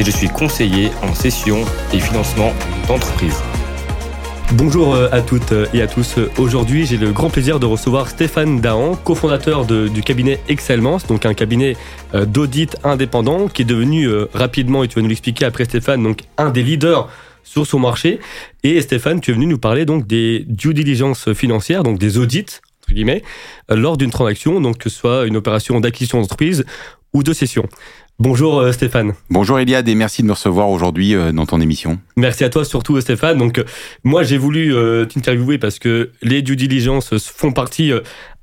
et je suis conseiller en session et financement d'entreprise. Bonjour euh, à toutes et à tous. Aujourd'hui, j'ai le grand plaisir de recevoir Stéphane Dahan, cofondateur du cabinet Excellence, donc un cabinet euh, d'audit indépendant qui est devenu euh, rapidement, et tu vas nous l'expliquer après Stéphane, donc un des leaders sur son marché. Et Stéphane, tu es venu nous parler donc des due diligence financières, donc des audits entre guillemets, lors d'une transaction, donc que ce soit une opération d'acquisition d'entreprise ou de cession. Bonjour euh, Stéphane. Bonjour Eliade et merci de me recevoir aujourd'hui euh, dans ton émission. Merci à toi surtout euh, Stéphane. Donc moi j'ai voulu t'interviewer parce que les due diligence font partie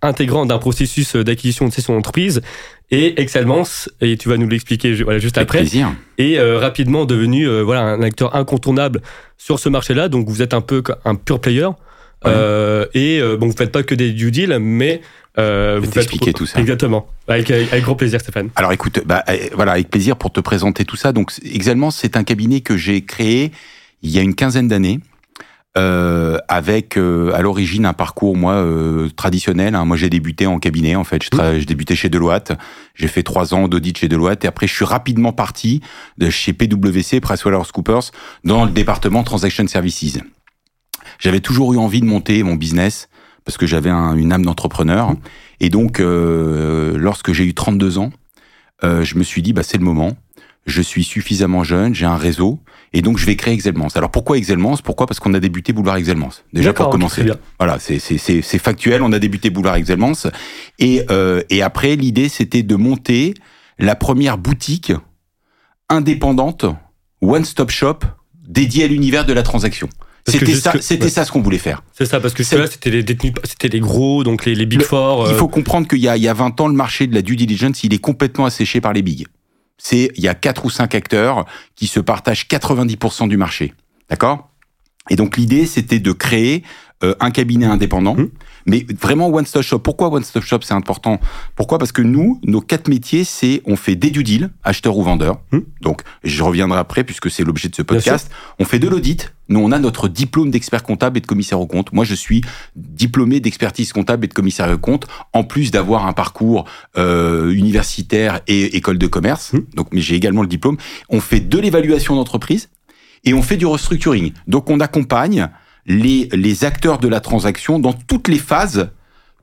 intégrante d'un processus d'acquisition de cession d'entreprise et Excellence et tu vas nous l'expliquer voilà juste après. Plaisir. Et rapidement devenu voilà un acteur incontournable sur ce marché-là. Donc vous êtes un peu un pure player. et bon, vous faites pas que des due deals, mais euh, vous expliquer tout ça. Exactement. Avec, avec, grand plaisir, Stéphane. Alors écoute, bah, eh, voilà, avec plaisir pour te présenter tout ça. Donc, Exalement, c'est un cabinet que j'ai créé il y a une quinzaine d'années. Euh, avec euh, à l'origine un parcours moi euh, traditionnel. Hein. Moi j'ai débuté en cabinet en fait. J'ai débuté chez Deloitte. J'ai fait trois ans d'audit chez Deloitte et après je suis rapidement parti de chez PwC PricewaterhouseCoopers dans le département Transaction Services. J'avais toujours eu envie de monter mon business parce que j'avais une âme d'entrepreneur. Et donc, euh, lorsque j'ai eu 32 ans, euh, je me suis dit, bah, c'est le moment. Je suis suffisamment jeune, j'ai un réseau, et donc je vais créer Exelmans. Alors pourquoi Exelmans Pourquoi? Parce qu'on a débuté Boulevard Exelmans. Déjà pour commencer. Voilà, c'est factuel. On a débuté Boulevard Exelmans, et euh, et après l'idée c'était de monter la première boutique indépendante, one stop shop dédiée à l'univers de la transaction. C'était ça, c'était ça ce qu'on voulait faire. C'est ça, parce que là, c'était les détenus, c'était les gros, donc les, les big four. Il euh. faut comprendre qu'il y a, il y a 20 ans, le marché de la due diligence, il est complètement asséché par les bigs. C'est, il y a quatre ou cinq acteurs qui se partagent 90% du marché. D'accord? Et donc, l'idée, c'était de créer euh, un cabinet indépendant, mmh. mais vraiment one stop shop. Pourquoi one stop shop c'est important? Pourquoi? Parce que nous, nos quatre métiers, c'est on fait des due deals, acheteur ou vendeur. Mmh. Donc je reviendrai après puisque c'est l'objet de ce podcast. On fait de l'audit. Nous, on a notre diplôme d'expert comptable et de commissaire au compte. Moi, je suis diplômé d'expertise comptable et de commissaire au compte, en plus d'avoir un parcours euh, universitaire et école de commerce. Mmh. Donc, mais j'ai également le diplôme. On fait de l'évaluation d'entreprise et on fait du restructuring. Donc, on accompagne les, les acteurs de la transaction dans toutes les phases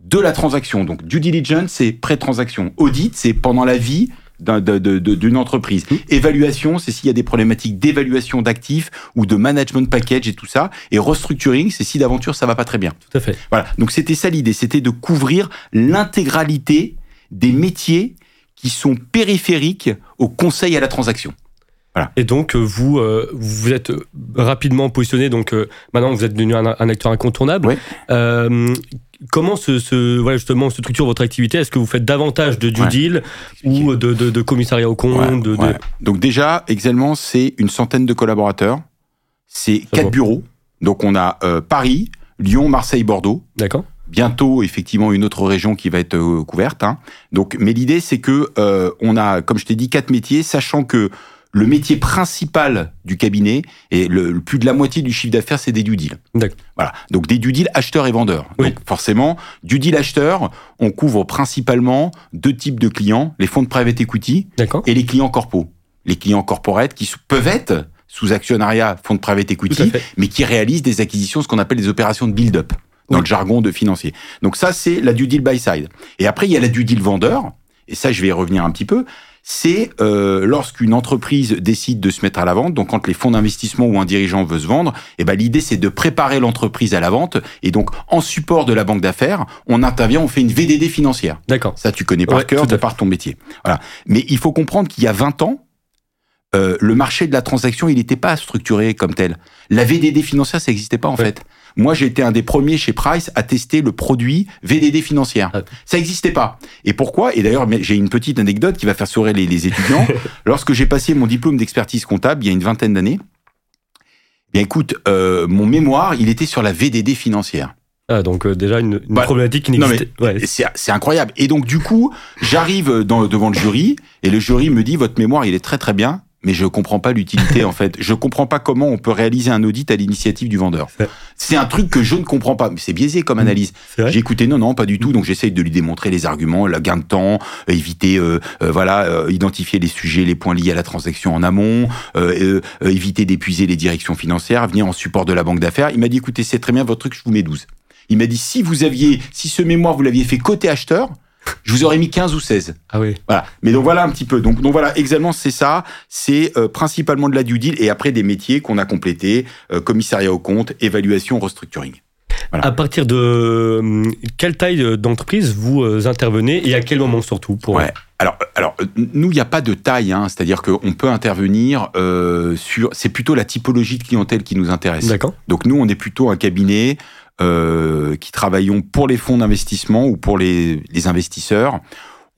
de la transaction. Donc, due diligence, c'est pré-transaction. Audit, c'est pendant la vie d'une entreprise. Mmh. Évaluation, c'est s'il y a des problématiques d'évaluation d'actifs ou de management package et tout ça. Et restructuring, c'est si d'aventure ça va pas très bien. Tout à fait. Voilà. Donc c'était ça l'idée, c'était de couvrir l'intégralité des métiers qui sont périphériques au conseil à la transaction. Et donc, euh, vous, euh, vous êtes rapidement positionné. Donc, euh, maintenant, vous êtes devenu un, acteur incontournable. comment se, voilà, justement se structure votre activité? Est-ce que vous faites davantage de due deal ou de, de, commissariat au compte de, Donc déjà, Excellement, c'est une centaine de collaborateurs. C'est quatre bureaux. Donc on a Paris, Lyon, Marseille, Bordeaux. D'accord. Bientôt, effectivement, une autre région qui va être couverte. Hein. Donc, mais l'idée, c'est que on a, comme je t'ai dit, quatre métiers, sachant que le métier principal du cabinet et le, plus de la moitié du chiffre d'affaires, c'est des due deals. Voilà. Donc des due deals acheteurs et vendeurs. Donc forcément, due deal acheteur, on couvre principalement deux types de clients les fonds de private equity et les clients corpo. Les clients corporate qui peuvent être sous actionnariat fonds de private equity, mais qui réalisent des acquisitions, ce qu'on appelle des opérations de build-up dans le jargon de financier. Donc ça, c'est la due deal buy side. Et après, il y a la due deal vendeur. Et ça, je vais y revenir un petit peu c'est euh, lorsqu'une entreprise décide de se mettre à la vente, donc quand les fonds d'investissement ou un dirigeant veut se vendre, eh ben l'idée c'est de préparer l'entreprise à la vente et donc en support de la banque d'affaires, on intervient, on fait une VDD financière. D'accord. Ça tu connais par cœur de par ton métier. Voilà. Mais il faut comprendre qu'il y a 20 ans, euh, le marché de la transaction, il n'était pas structuré comme tel. La VDD financière, ça n'existait pas en fait. Moi, j'ai été un des premiers chez Price à tester le produit VDD financière. Ça n'existait pas. Et pourquoi? Et d'ailleurs, j'ai une petite anecdote qui va faire sourire les, étudiants. Lorsque j'ai passé mon diplôme d'expertise comptable il y a une vingtaine d'années, Bien écoute, euh, mon mémoire, il était sur la VDD financière. Ah, donc euh, déjà une, une Bah, problématique qui non, n'existait. ouais. C'est incroyable. Et donc du coup, j'arrive devant le jury et le jury me dit votre mémoire, il est très très bien, mais je comprends pas l'utilité en fait. Je comprends pas comment on peut réaliser un audit à l'initiative du vendeur. C'est- un truc que je ne comprends pas. Mais C'est biaisé comme analyse. C'est vrai J'ai écouté non non pas du tout. Donc j'essaye de lui démontrer les arguments, le gain de temps, euh, éviter euh, euh, voilà euh, identifier les sujets, les points liés à la transaction en amont, euh, éviter d'épuiser les directions financières, venir en support de la banque d'affaires. Il m'a dit écoutez c'est très bien votre truc, je vous mets 12. Il m'a dit si vous aviez si ce mémoire vous l'aviez fait côté acheteur, je vous aurais mis 15 ou 16. Ah oui. Voilà. Mais donc voilà un petit peu. Donc, donc voilà, Exalement, c'est ça. C'est euh, principalement de la due deal et après des métiers qu'on a complétés, euh, commissariat au compte, évaluation, restructuring. Voilà. À partir de hum, quelle taille d'entreprise vous euh, intervenez et à quel moment surtout pour Ouais. Alors, alors euh, nous, il n'y a pas de taille, hein, c'est-à-dire qu'on peut intervenir euh, sur. C'est plutôt la typologie de clientèle qui nous intéresse. D'accord. Donc nous, on est plutôt un cabinet euh, qui travaillons pour les fonds d'investissement ou pour les, les investisseurs.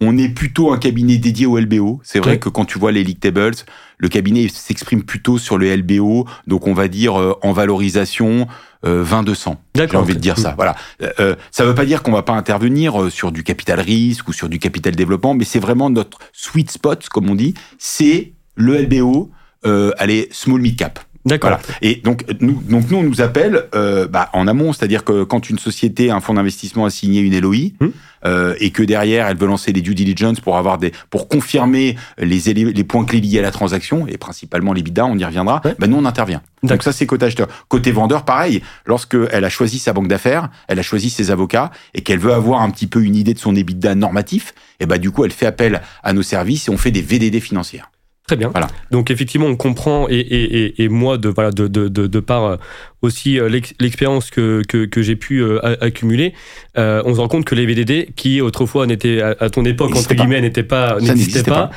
On est plutôt un cabinet dédié au LBO. C'est vrai que quand tu vois les league tables, le cabinet s'exprime plutôt sur le LBO. Donc on va dire euh, en valorisation euh, 20-200. J'ai envie de dire ça. Voilà. Euh, euh, ça ne veut pas dire qu'on va pas intervenir euh, sur du capital risque ou sur du capital développement, mais c'est vraiment notre sweet spot, comme on dit. C'est le LBO, euh, allez, small mid cap. D'accord. Voilà. Et donc nous, donc nous on nous appelle euh, bah, en amont, c'est-à-dire que quand une société, un fonds d'investissement a signé une LOI Hmm. euh, et que derrière elle veut lancer des due diligence pour avoir des pour confirmer les les points clés liés à la transaction et principalement les bidas, on y reviendra. Ouais. Bah, nous on intervient. Donc ça c'est côté acheteur. Côté vendeur, pareil. Lorsque elle a choisi sa banque d'affaires, elle a choisi ses avocats et qu'elle veut avoir un petit peu une idée de son EBITDA normatif, et bah du coup elle fait appel à nos services et on fait des VDD financières. Très bien. Voilà. Donc effectivement, on comprend et, et, et, et moi de voilà de de de, de par euh, aussi euh, l'ex- l'expérience que que, que j'ai pu euh, accumuler, euh, on se rend compte que les VDD qui autrefois n'étaient à, à ton époque entre guillemets n'étaient pas n'existaient pas.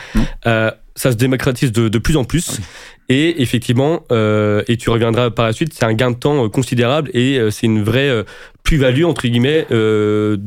Euh, ça se démocratise de, de plus en plus. Ah oui. Et effectivement, euh, et tu reviendras par la suite, c'est un gain de temps considérable et c'est une vraie plus-value, entre guillemets, euh,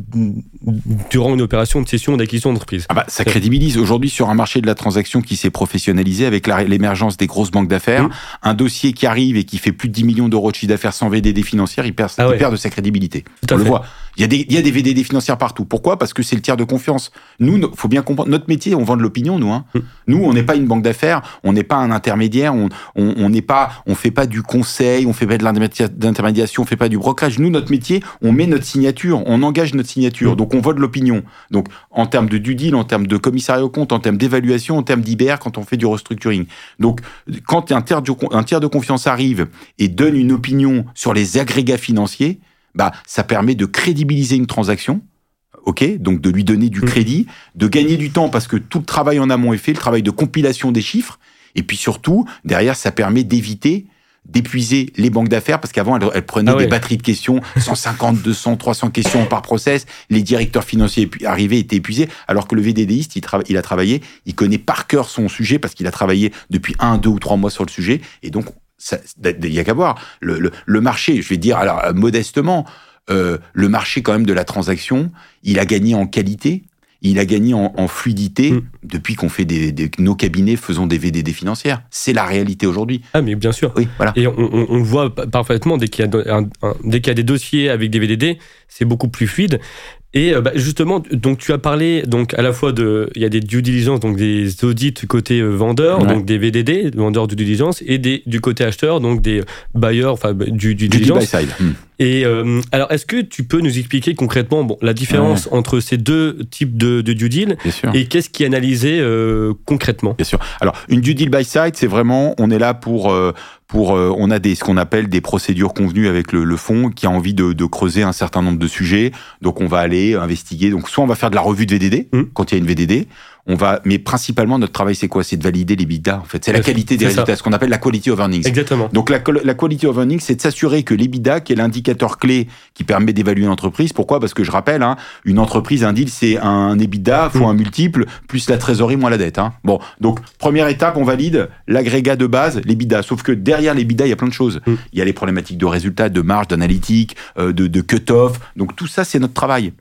durant une opération de cession d'acquisition d'entreprise. Ah bah, ça crédibilise aujourd'hui sur un marché de la transaction qui s'est professionnalisé avec l'émergence des grosses banques d'affaires. Mm. Un dossier qui arrive et qui fait plus de 10 millions d'euros de chiffre d'affaires sans VDD financière, il perd, Ah il perd de sa crédibilité. Tout à On le fait. voit. Il y, a des, il y a des VDD financières partout. Pourquoi? Parce que c'est le tiers de confiance. Nous, no- faut bien comprendre, notre métier, on vend de l'opinion, nous. Hein. Mm. Nous, on n'est pas une banque d'affaires, on n'est pas un intermédiaire, on on on n'est pas, on fait pas du conseil, on fait pas de l'intermédia- d'intermédiation, on fait pas du brokerage. Nous, notre métier, on met notre signature, on engage notre signature. Mm. Donc, on de l'opinion. Donc, en termes de due deal, en termes de commissariat au compte, en termes d'évaluation, en termes d'IBR, quand on fait du restructuring. Donc, quand un tiers, de, un tiers de confiance arrive et donne une opinion sur les agrégats financiers, bah, ça permet de crédibiliser une transaction. Ok, donc de lui donner du Mm. crédit, de gagner du temps parce que tout le travail en amont est fait, le travail de compilation des chiffres, et puis surtout derrière ça permet d'éviter d'épuiser les banques d'affaires parce qu'avant elles, elles prenaient Ah ouais. des batteries de questions, 150, 200, 300 questions par process, les directeurs financiers arrivaient étaient épuisés, alors que le VDDiste il, il a travaillé, il connaît par cœur son sujet parce qu'il a travaillé depuis un, deux ou trois mois sur le sujet, et donc il y a qu'à voir. Le, le, le marché, je vais dire alors modestement, euh, le marché quand même de la transaction, il a gagné en qualité, il a gagné en, en fluidité Mm. depuis qu'on fait des, des- nos cabinets faisons des VDD financières. C'est la réalité aujourd'hui. Ah, mais bien sûr. Oui, voilà. Et on, on, voit pa- parfaitement dès qu'il y, a do- un- un- dès qu'il y a des dossiers avec des VDD, c'est beaucoup plus fluide. Et euh, bah, justement, donc tu as parlé donc à la fois de, il y a des due diligence, donc des audits côté euh, vendeur, Ouais. donc des VDD, vendeurs due diligence, et des du côté acheteur, donc des bailleurs, enfin du, du Du diligence. buy side. Mm. Et euh, alors, est-ce que tu peux nous expliquer concrètement bon, la différence entre ces deux types de, de due deal Bien sûr. et qu'est-ce qui est analysé euh, concrètement? Bien sûr. Alors, une due deal by side, c'est vraiment, on est là pour, euh, pour, euh, on a des, ce qu'on appelle des procédures convenues avec le, le fonds qui a envie de, de creuser un certain nombre de sujets. Donc, on va aller investiguer. Donc, soit on va faire de la revue de VDD Mm. quand il y a une VDD. On va, mais principalement notre travail, c'est quoi? C'est de valider les bidas. En fait, c'est la qualité des ça. résultats, ce qu'on appelle la quality of earnings. Exactement. Donc la, quality of earnings, c'est de s'assurer que l'EBITDA, qui est l'indicateur clé qui permet d'évaluer une entreprise, pourquoi? Parce que je rappelle, hein, une entreprise, un deal, c'est un EBITDA fois Mm. un multiple, plus la trésorerie moins la dette. Hein. Bon, donc première étape, on valide l'agrégat de base, l'EBITDA. Sauf que derrière l'EBITDA, il y a plein de choses. Mm. Il y a les problématiques de résultats, de marge, d'analytique, euh, de, de cut-off. Donc tout ça, c'est notre travail.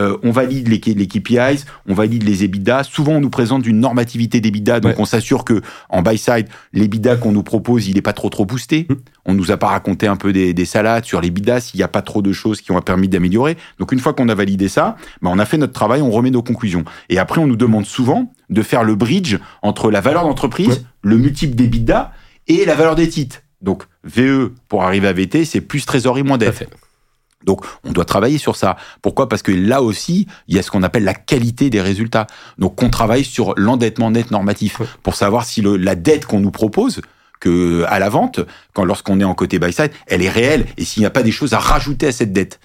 Euh, on valide les, les, KPIs, on valide les EBITDA. Souvent, on nous présente une normativité d'EBITDA, donc on s'assure que en buy side, l'EBITDA qu'on nous propose, il n'est pas trop trop boosté. On mmh. On nous a pas raconté un peu des, salades sur l'EBITDA s'il n'y a pas trop de choses qui ont permis d'améliorer. Donc une fois qu'on a validé ça, ben, on a fait notre travail, on remet nos conclusions. Et après, on nous demande souvent de faire le bridge entre la valeur d'entreprise, le multiple d'EBITDA et la valeur des titres. Donc VE pour arriver à VT, c'est plus trésorerie moins dette. Donc, on doit travailler sur ça. Pourquoi? Parce que là aussi, il y a ce qu'on appelle la qualité des résultats. Donc, on travaille sur l'endettement net normatif pour savoir si le, la dette qu'on nous propose, que à la vente, quand lorsqu'on est en côté buy side, elle est réelle et s'il n'y a pas des choses à rajouter à cette dette.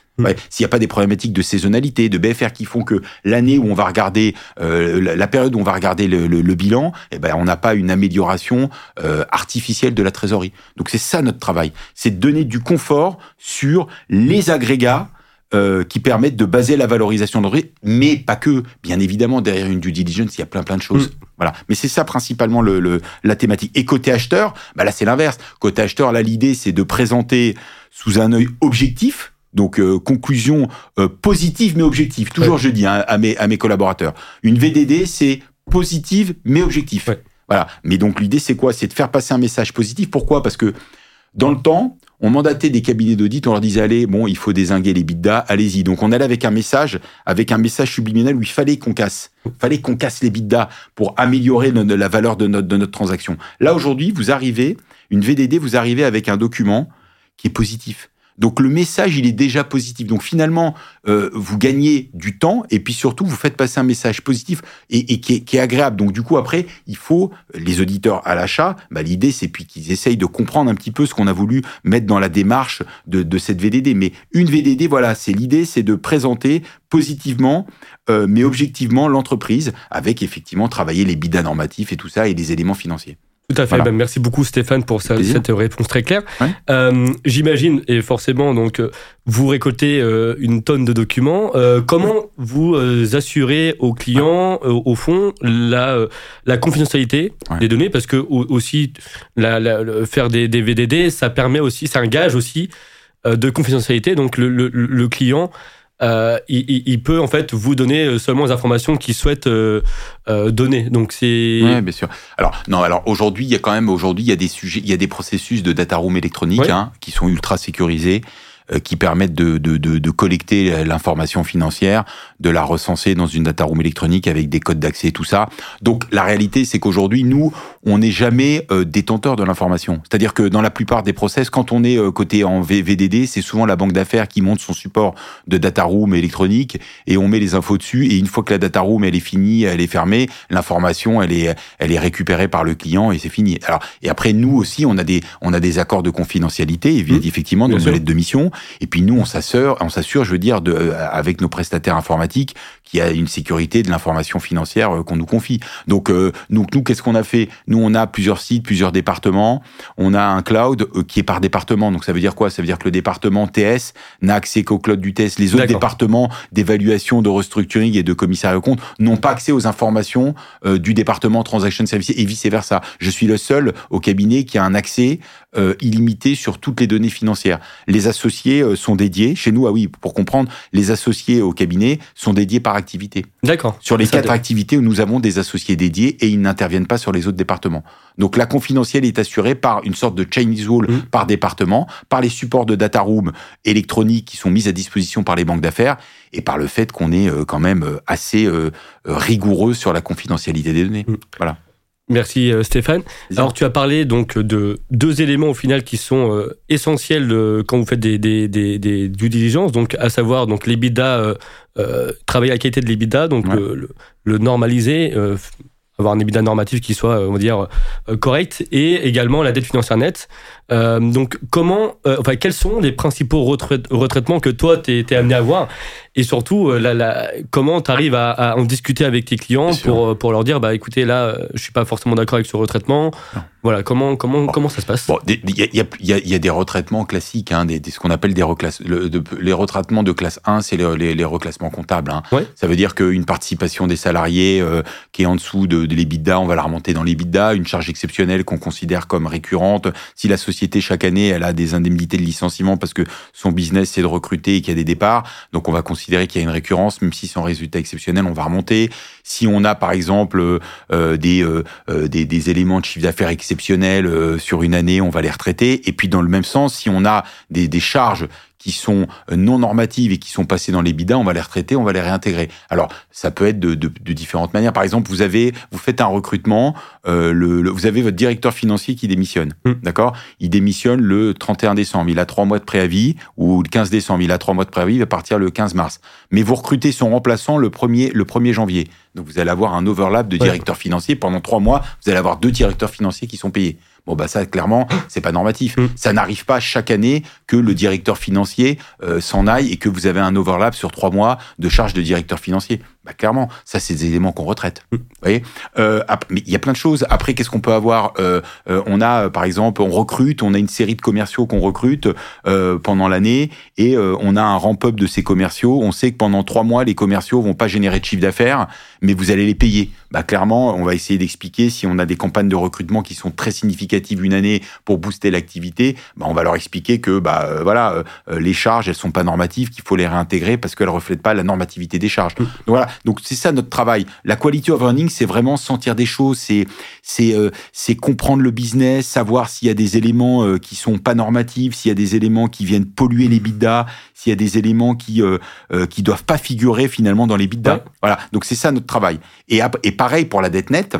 S'il n'y a pas des problématiques de saisonnalité, de BFR qui font que l'année où on va regarder, euh, la période où on va regarder le, bilan, eh ben, on n'a pas une amélioration euh, artificielle de la trésorerie. Donc c'est ça notre travail, c'est de donner du confort sur les agrégats euh, qui permettent de baser la valorisation d'entreprise, mais pas que. Bien évidemment, derrière une due diligence, il y a plein plein de choses. Mm. Voilà. Mais c'est ça principalement le, la thématique. Et côté acheteur, bah là c'est l'inverse. Côté acheteur, là l'idée c'est de présenter sous un œil objectif donc euh, conclusion euh, positive mais objective. Toujours je dis hein, à mes à mes collaborateurs. Une VDD c'est positive mais objectif. Voilà. Mais donc l'idée c'est quoi? C'est de faire passer un message positif. Pourquoi? Parce que dans le temps, on mandatait des cabinets d'audit, on leur disait allez, bon, il faut désinguer les bidas, allez-y. Donc on allait avec un message, avec un message subliminal où il fallait qu'on casse, fallait qu'on casse les bidas pour améliorer la valeur de notre, de notre transaction. Là aujourd'hui, vous arrivez, une VDD, vous arrivez avec un document qui est positif. Donc le message, il est déjà positif. Donc finalement, euh, vous gagnez du temps et puis surtout, vous faites passer un message positif et, qui, est, agréable. Donc du coup, après, il faut, les auditeurs à l'achat, bah, l'idée, c'est puis qu'ils essayent de comprendre un petit peu ce qu'on a voulu mettre dans la démarche de, cette VDD. Mais une VDD, voilà, c'est l'idée, c'est de présenter positivement, euh, mais objectivement l'entreprise avec effectivement travailler les bidas normatifs et tout ça et les éléments financiers. Tout à fait. Ben, merci beaucoup Stéphane pour cette réponse très claire. Euh, j'imagine et forcément donc euh, vous récoltez euh, une tonne de documents. comment vous assurez aux clients au fond la la confidentialité des données? Parce que aussi la, faire des, des, VDD ça permet aussi c'est un gage aussi de confidentialité. Donc le, le, le client euh, il, peut en fait vous donner euh, seulement les informations qu'il souhaite euh, donner. Donc c'est. Oui, bien sûr. Alors non, alors aujourd'hui il y a quand même aujourd'hui il y a des sujets, il y a des processus de data room électronique hein, qui sont ultra sécurisés. Euh, qui permettent de, de, de, de collecter l'information financière, de la recenser dans une data room électronique avec des codes d'accès et tout ça. Donc la réalité, c'est qu'aujourd'hui, nous, on n'est jamais euh, détenteur de l'information. C'est-à-dire que dans la plupart des process, quand on est euh, côté en VDD, c'est souvent la banque d'affaires qui monte son support de data room électronique et on met les infos dessus. Et une fois que la data room elle est finie, elle est fermée, l'information elle est elle est récupérée par le client et c'est fini. Alors et après nous aussi, on a des on a des accords de confidentialité mmh. effectivement dans nos lettres de mission et puis nous, on s'assure, on s'assure, je veux dire, de, euh, avec nos prestataires informatiques, qu'il y a une sécurité de l'information financière euh, qu'on nous confie. Donc, euh, nous, nous qu'est-ce qu'on a fait? Nous, on a plusieurs sites, plusieurs départements. On a un cloud qui est par département. Donc, ça veut dire quoi? Ça veut dire que le département TS n'a accès qu'au cloud du TS. Les autres départements d'évaluation, de restructuring et de commissariat au compte n'ont pas accès aux informations du département Transaction Services et vice versa. Je suis le seul au cabinet qui a un accès illimité sur toutes les données financières. Les associés euh, sont dédiés. Chez nous, ah oui, pour comprendre, les associés au cabinet sont dédiés par activité. D'accord. Sur les quatre activités où nous avons des associés dédiés et ils n'interviennent pas sur les autres départements. Donc la confidentielle est assurée par une sorte de Chinese wall mmh. par département, par les supports de data room électroniques qui sont mis à disposition par les banques d'affaires et par le fait qu'on est euh, quand même euh, assez rigoureux sur la confidentialité des données. Mmh. Voilà. Merci euh, Stéphane. Alors tu as parlé donc de deux éléments au final qui sont euh, essentiels euh, quand vous faites des, des, des, des due diligence, donc à savoir donc l'EBITDA, travailler à la qualité de l'EBITDA, donc le, le, normaliser, avoir un EBITDA normatif qui soit, on va dire, euh, correct, et également la dette financière nette. Euh, donc, comment, euh, enfin, quels sont les principaux retraitements que toi, tu es, amené à voir Et surtout, la, la, comment tu arrives à, en discuter avec tes clients pour, pour leur dire, bah, écoutez, là, je suis pas forcément d'accord avec ce retraitement. Voilà, comment, comment, comment ça se passe? Il y a, y, a, y, a, y a, des retraitements classiques, hein, des, des, ce qu'on appelle des reclasses. Le, de, les retraitements de classe 1, c'est les, les, les, reclassements comptables. Hein. Ouais. Ça veut dire qu'une participation des salariés euh, qui est en dessous de, de l'EBITDA, on va la remonter dans l'EBITDA. Une charge exceptionnelle qu'on considère comme récurrente. Si la société, chaque année, elle a des indemnités de licenciement parce que son business, c'est de recruter et qu'il y a des départs, donc on va considérer qu'il y a une récurrence, même si c'est un résultat exceptionnel, on va remonter. Si on a, par exemple, euh, des, euh, des, des, éléments de chiffre d'affaires exceptionnels euh, sur une année, on va les retraiter. Et puis dans le même sens, si on a des, des charges qui sont non normatives et qui sont passées dans les bidas, on va les retraiter, on va les réintégrer. Alors, ça peut être de, de, de différentes manières. Par exemple, vous avez, vous faites un recrutement, euh, le, le, vous avez votre directeur financier qui démissionne, Mm. d'accord? Il démissionne le 31 décembre, il a trois mois de préavis, ou le 15 décembre, il a trois mois de préavis, il va partir le 15 mars. Mais vous recrutez son remplaçant le 1er, le 1er janvier. Donc, vous allez avoir un overlap de Ouais. directeurs financiers. Pendant trois mois, vous allez avoir deux directeurs financiers qui sont payés. Bon, bah ça, clairement, c'est pas normatif. Mm. Ça n'arrive pas chaque année que le directeur financier euh, s'en aille et que vous avez un overlap sur trois mois de charge de directeur financier. Bah clairement, ça, c'est des éléments qu'on retraite. Vous voyez euh, Mais il y a plein de choses. Après, qu'est-ce qu'on peut avoir euh, euh, On a, euh, par exemple, on recrute, on a une série de commerciaux qu'on recrute euh, pendant l'année et on a un ramp-up de ces commerciaux. On sait que pendant trois mois, les commerciaux vont pas générer de chiffre d'affaires, mais vous allez les payer. Bah clairement, on va essayer d'expliquer si on a des campagnes de recrutement qui sont très significatives une année pour booster l'activité, bah on va leur expliquer que bah voilà, les charges elles sont pas normatives, qu'il faut les réintégrer parce qu'elles reflètent pas la normativité des charges. Donc voilà, donc c'est ça notre travail. La quality of earning, c'est vraiment sentir des choses, c'est c'est euh, c'est comprendre le business, savoir s'il y a des éléments euh, qui sont pas normatifs, s'il y a des éléments qui viennent polluer les bidas, s'il y a des éléments qui euh, euh, qui doivent pas figurer finalement dans les bidas. Ouais. Voilà, donc c'est ça notre travail. Et, et pareil pour la dette nette.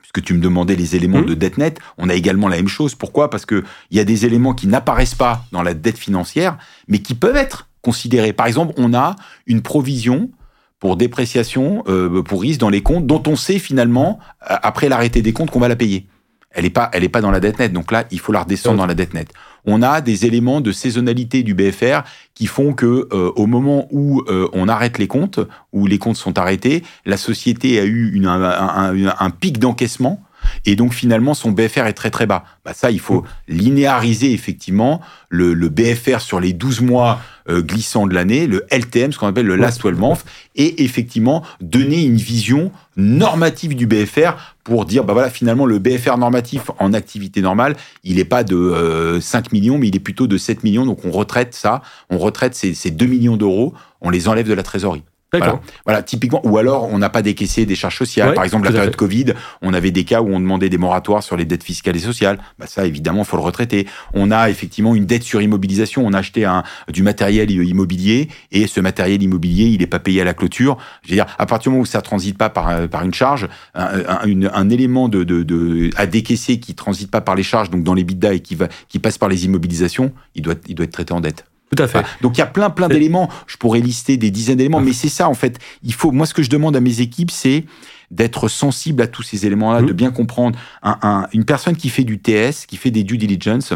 Puisque tu me demandais les éléments Mhm. de dette nette, on a également la même chose. Pourquoi? Parce que il y a des éléments qui n'apparaissent pas dans la dette financière, mais qui peuvent être considérés. Par exemple, on a une provision pour dépréciation, euh, pour risque dans les comptes, dont on sait finalement, euh, après l'arrêté des comptes, qu'on va la payer. Elle n'est pas, elle est pas dans la dette nette. Donc là, il faut la redescendre dans la dette nette. On a des éléments de saisonnalité du BFR qui font que euh, au moment où euh, on arrête les comptes, où les comptes sont arrêtés, la société a eu une- un, un- un- un pic d'encaissement. Et donc finalement, son BFR est très très bas. Bah, ça, il faut linéariser effectivement le, le BFR sur les 12 mois euh, glissants de l'année, le LTM, ce qu'on appelle le Last 12 Months, et effectivement donner une vision normative du BFR pour dire, bah voilà, finalement, le BFR normatif en activité normale, il n'est pas de euh, 5 millions, mais il est plutôt de 7 millions. Donc on retraite ça, on retraite ces, ces 2 millions d'euros, on les enlève de la trésorerie. D'accord. Voilà, typiquement, ou alors on n'a pas décaissé des charges sociales. Ouais, Par exemple, la période. Covid, on avait des cas où on demandait des moratoires sur les dettes fiscales et sociales. Bah ça, évidemment, faut le retraiter. On a effectivement une dette sur immobilisation. On a acheté un, du matériel immobilier et ce matériel immobilier, il n'est pas payé à la clôture. Je veux dire, à partir du moment où ça transite pas par, euh, par une charge, un, un, un élément de, de, de, à décaisser qui transite pas par les charges, donc dans les bidas et qui, va, qui passe par les immobilisations, il doit, il doit être traité en dette. Tout à fait. Donc il y a plein plein d'éléments. Je pourrais lister des dizaines d'éléments, mais c'est ça en fait. Il faut. Moi, ce que je demande à mes équipes, c'est d'être sensible à tous ces éléments-là, de bien comprendre. Un, un- une personne qui fait du TS, qui fait des due diligence.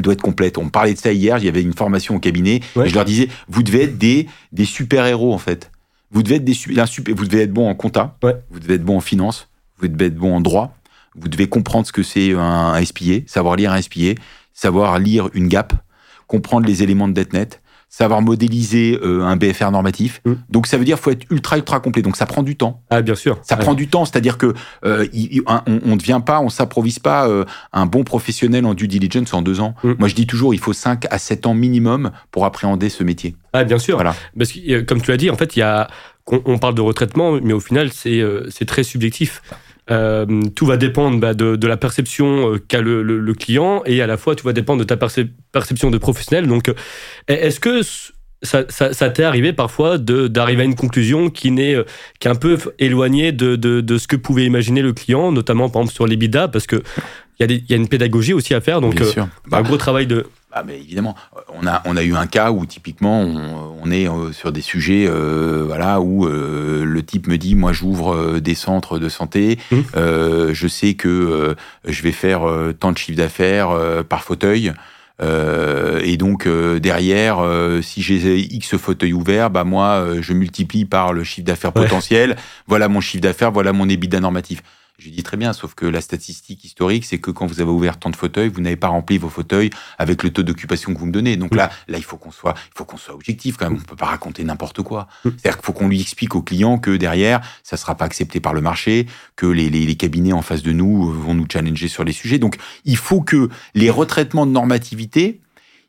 Doit être complète. On parlait de ça hier. Il y avait une formation au cabinet. Ouais. Et je leur disais, vous devez être des, des super héros en fait. Vous devez être des super. Vous devez être bon en compta. Ouais. Vous devez être bon en finance. Vous devez être bon en droit. Vous devez comprendre ce que c'est un, un SPA, savoir lire un SPA, savoir lire une GAP, comprendre les éléments de dette nette, savoir modéliser euh, un BFR normatif. Mm. Donc ça veut dire faut être ultra ultra complet. Donc ça prend du temps. Ah, bien sûr. Ça prend du temps, c'est-à-dire que euh, il- il- un- on, ne devient pas, on s'improvise pas euh, un bon professionnel en due diligence en deux ans. Mm. Moi je dis toujours, il faut 5 à 7 ans minimum pour appréhender ce métier. Ah, bien sûr. Voilà. Parce que, comme tu l'as dit, en fait, il y a, on, parle de retraitement, mais au final, c'est c'est très subjectif. Euh, tout va dépendre bah, de, de la perception euh, qu'a le, le- le client et à la fois, tout va dépendre de ta percep- perception de professionnel. Donc, euh, est-ce que ça, ça, ça t'est arrivé parfois de- d'arriver à une conclusion qui, n'est, euh, qui est un peu éloignée de, de, de ce que pouvait imaginer le client, notamment par exemple sur les bidas, parce que il y, a des- il y a une pédagogie aussi à faire. Donc, Bien euh, sûr. un gros travail de. Ah, mais évidemment, on a, on a eu un cas où typiquement on, on est euh, sur des sujets euh, voilà, où euh, le type me dit Moi j'ouvre des centres de santé, euh, je sais que euh, je vais faire euh, tant de chiffre d'affaires euh, par fauteuil. Euh, et donc euh, derrière, euh, si j'ai X fauteuils ouverts, bah moi euh, je multiplie par le chiffre d'affaires Ouais. potentiel. Voilà mon chiffre d'affaires, voilà mon EBITDA normatif. Je dis très bien, sauf que la statistique historique, c'est que quand vous avez ouvert tant de fauteuils, vous n'avez pas rempli vos fauteuils avec le taux d'occupation que vous me donnez. Donc là, là, il faut qu'on soit, il faut qu'on soit objectif quand même. On peut pas raconter n'importe quoi. C'est-à-dire qu'il faut qu'on lui explique au client que derrière, ça sera pas accepté par le marché, que les, les, les cabinets en face de nous vont nous challenger sur les sujets. Donc, il faut que les retraitements de normativité,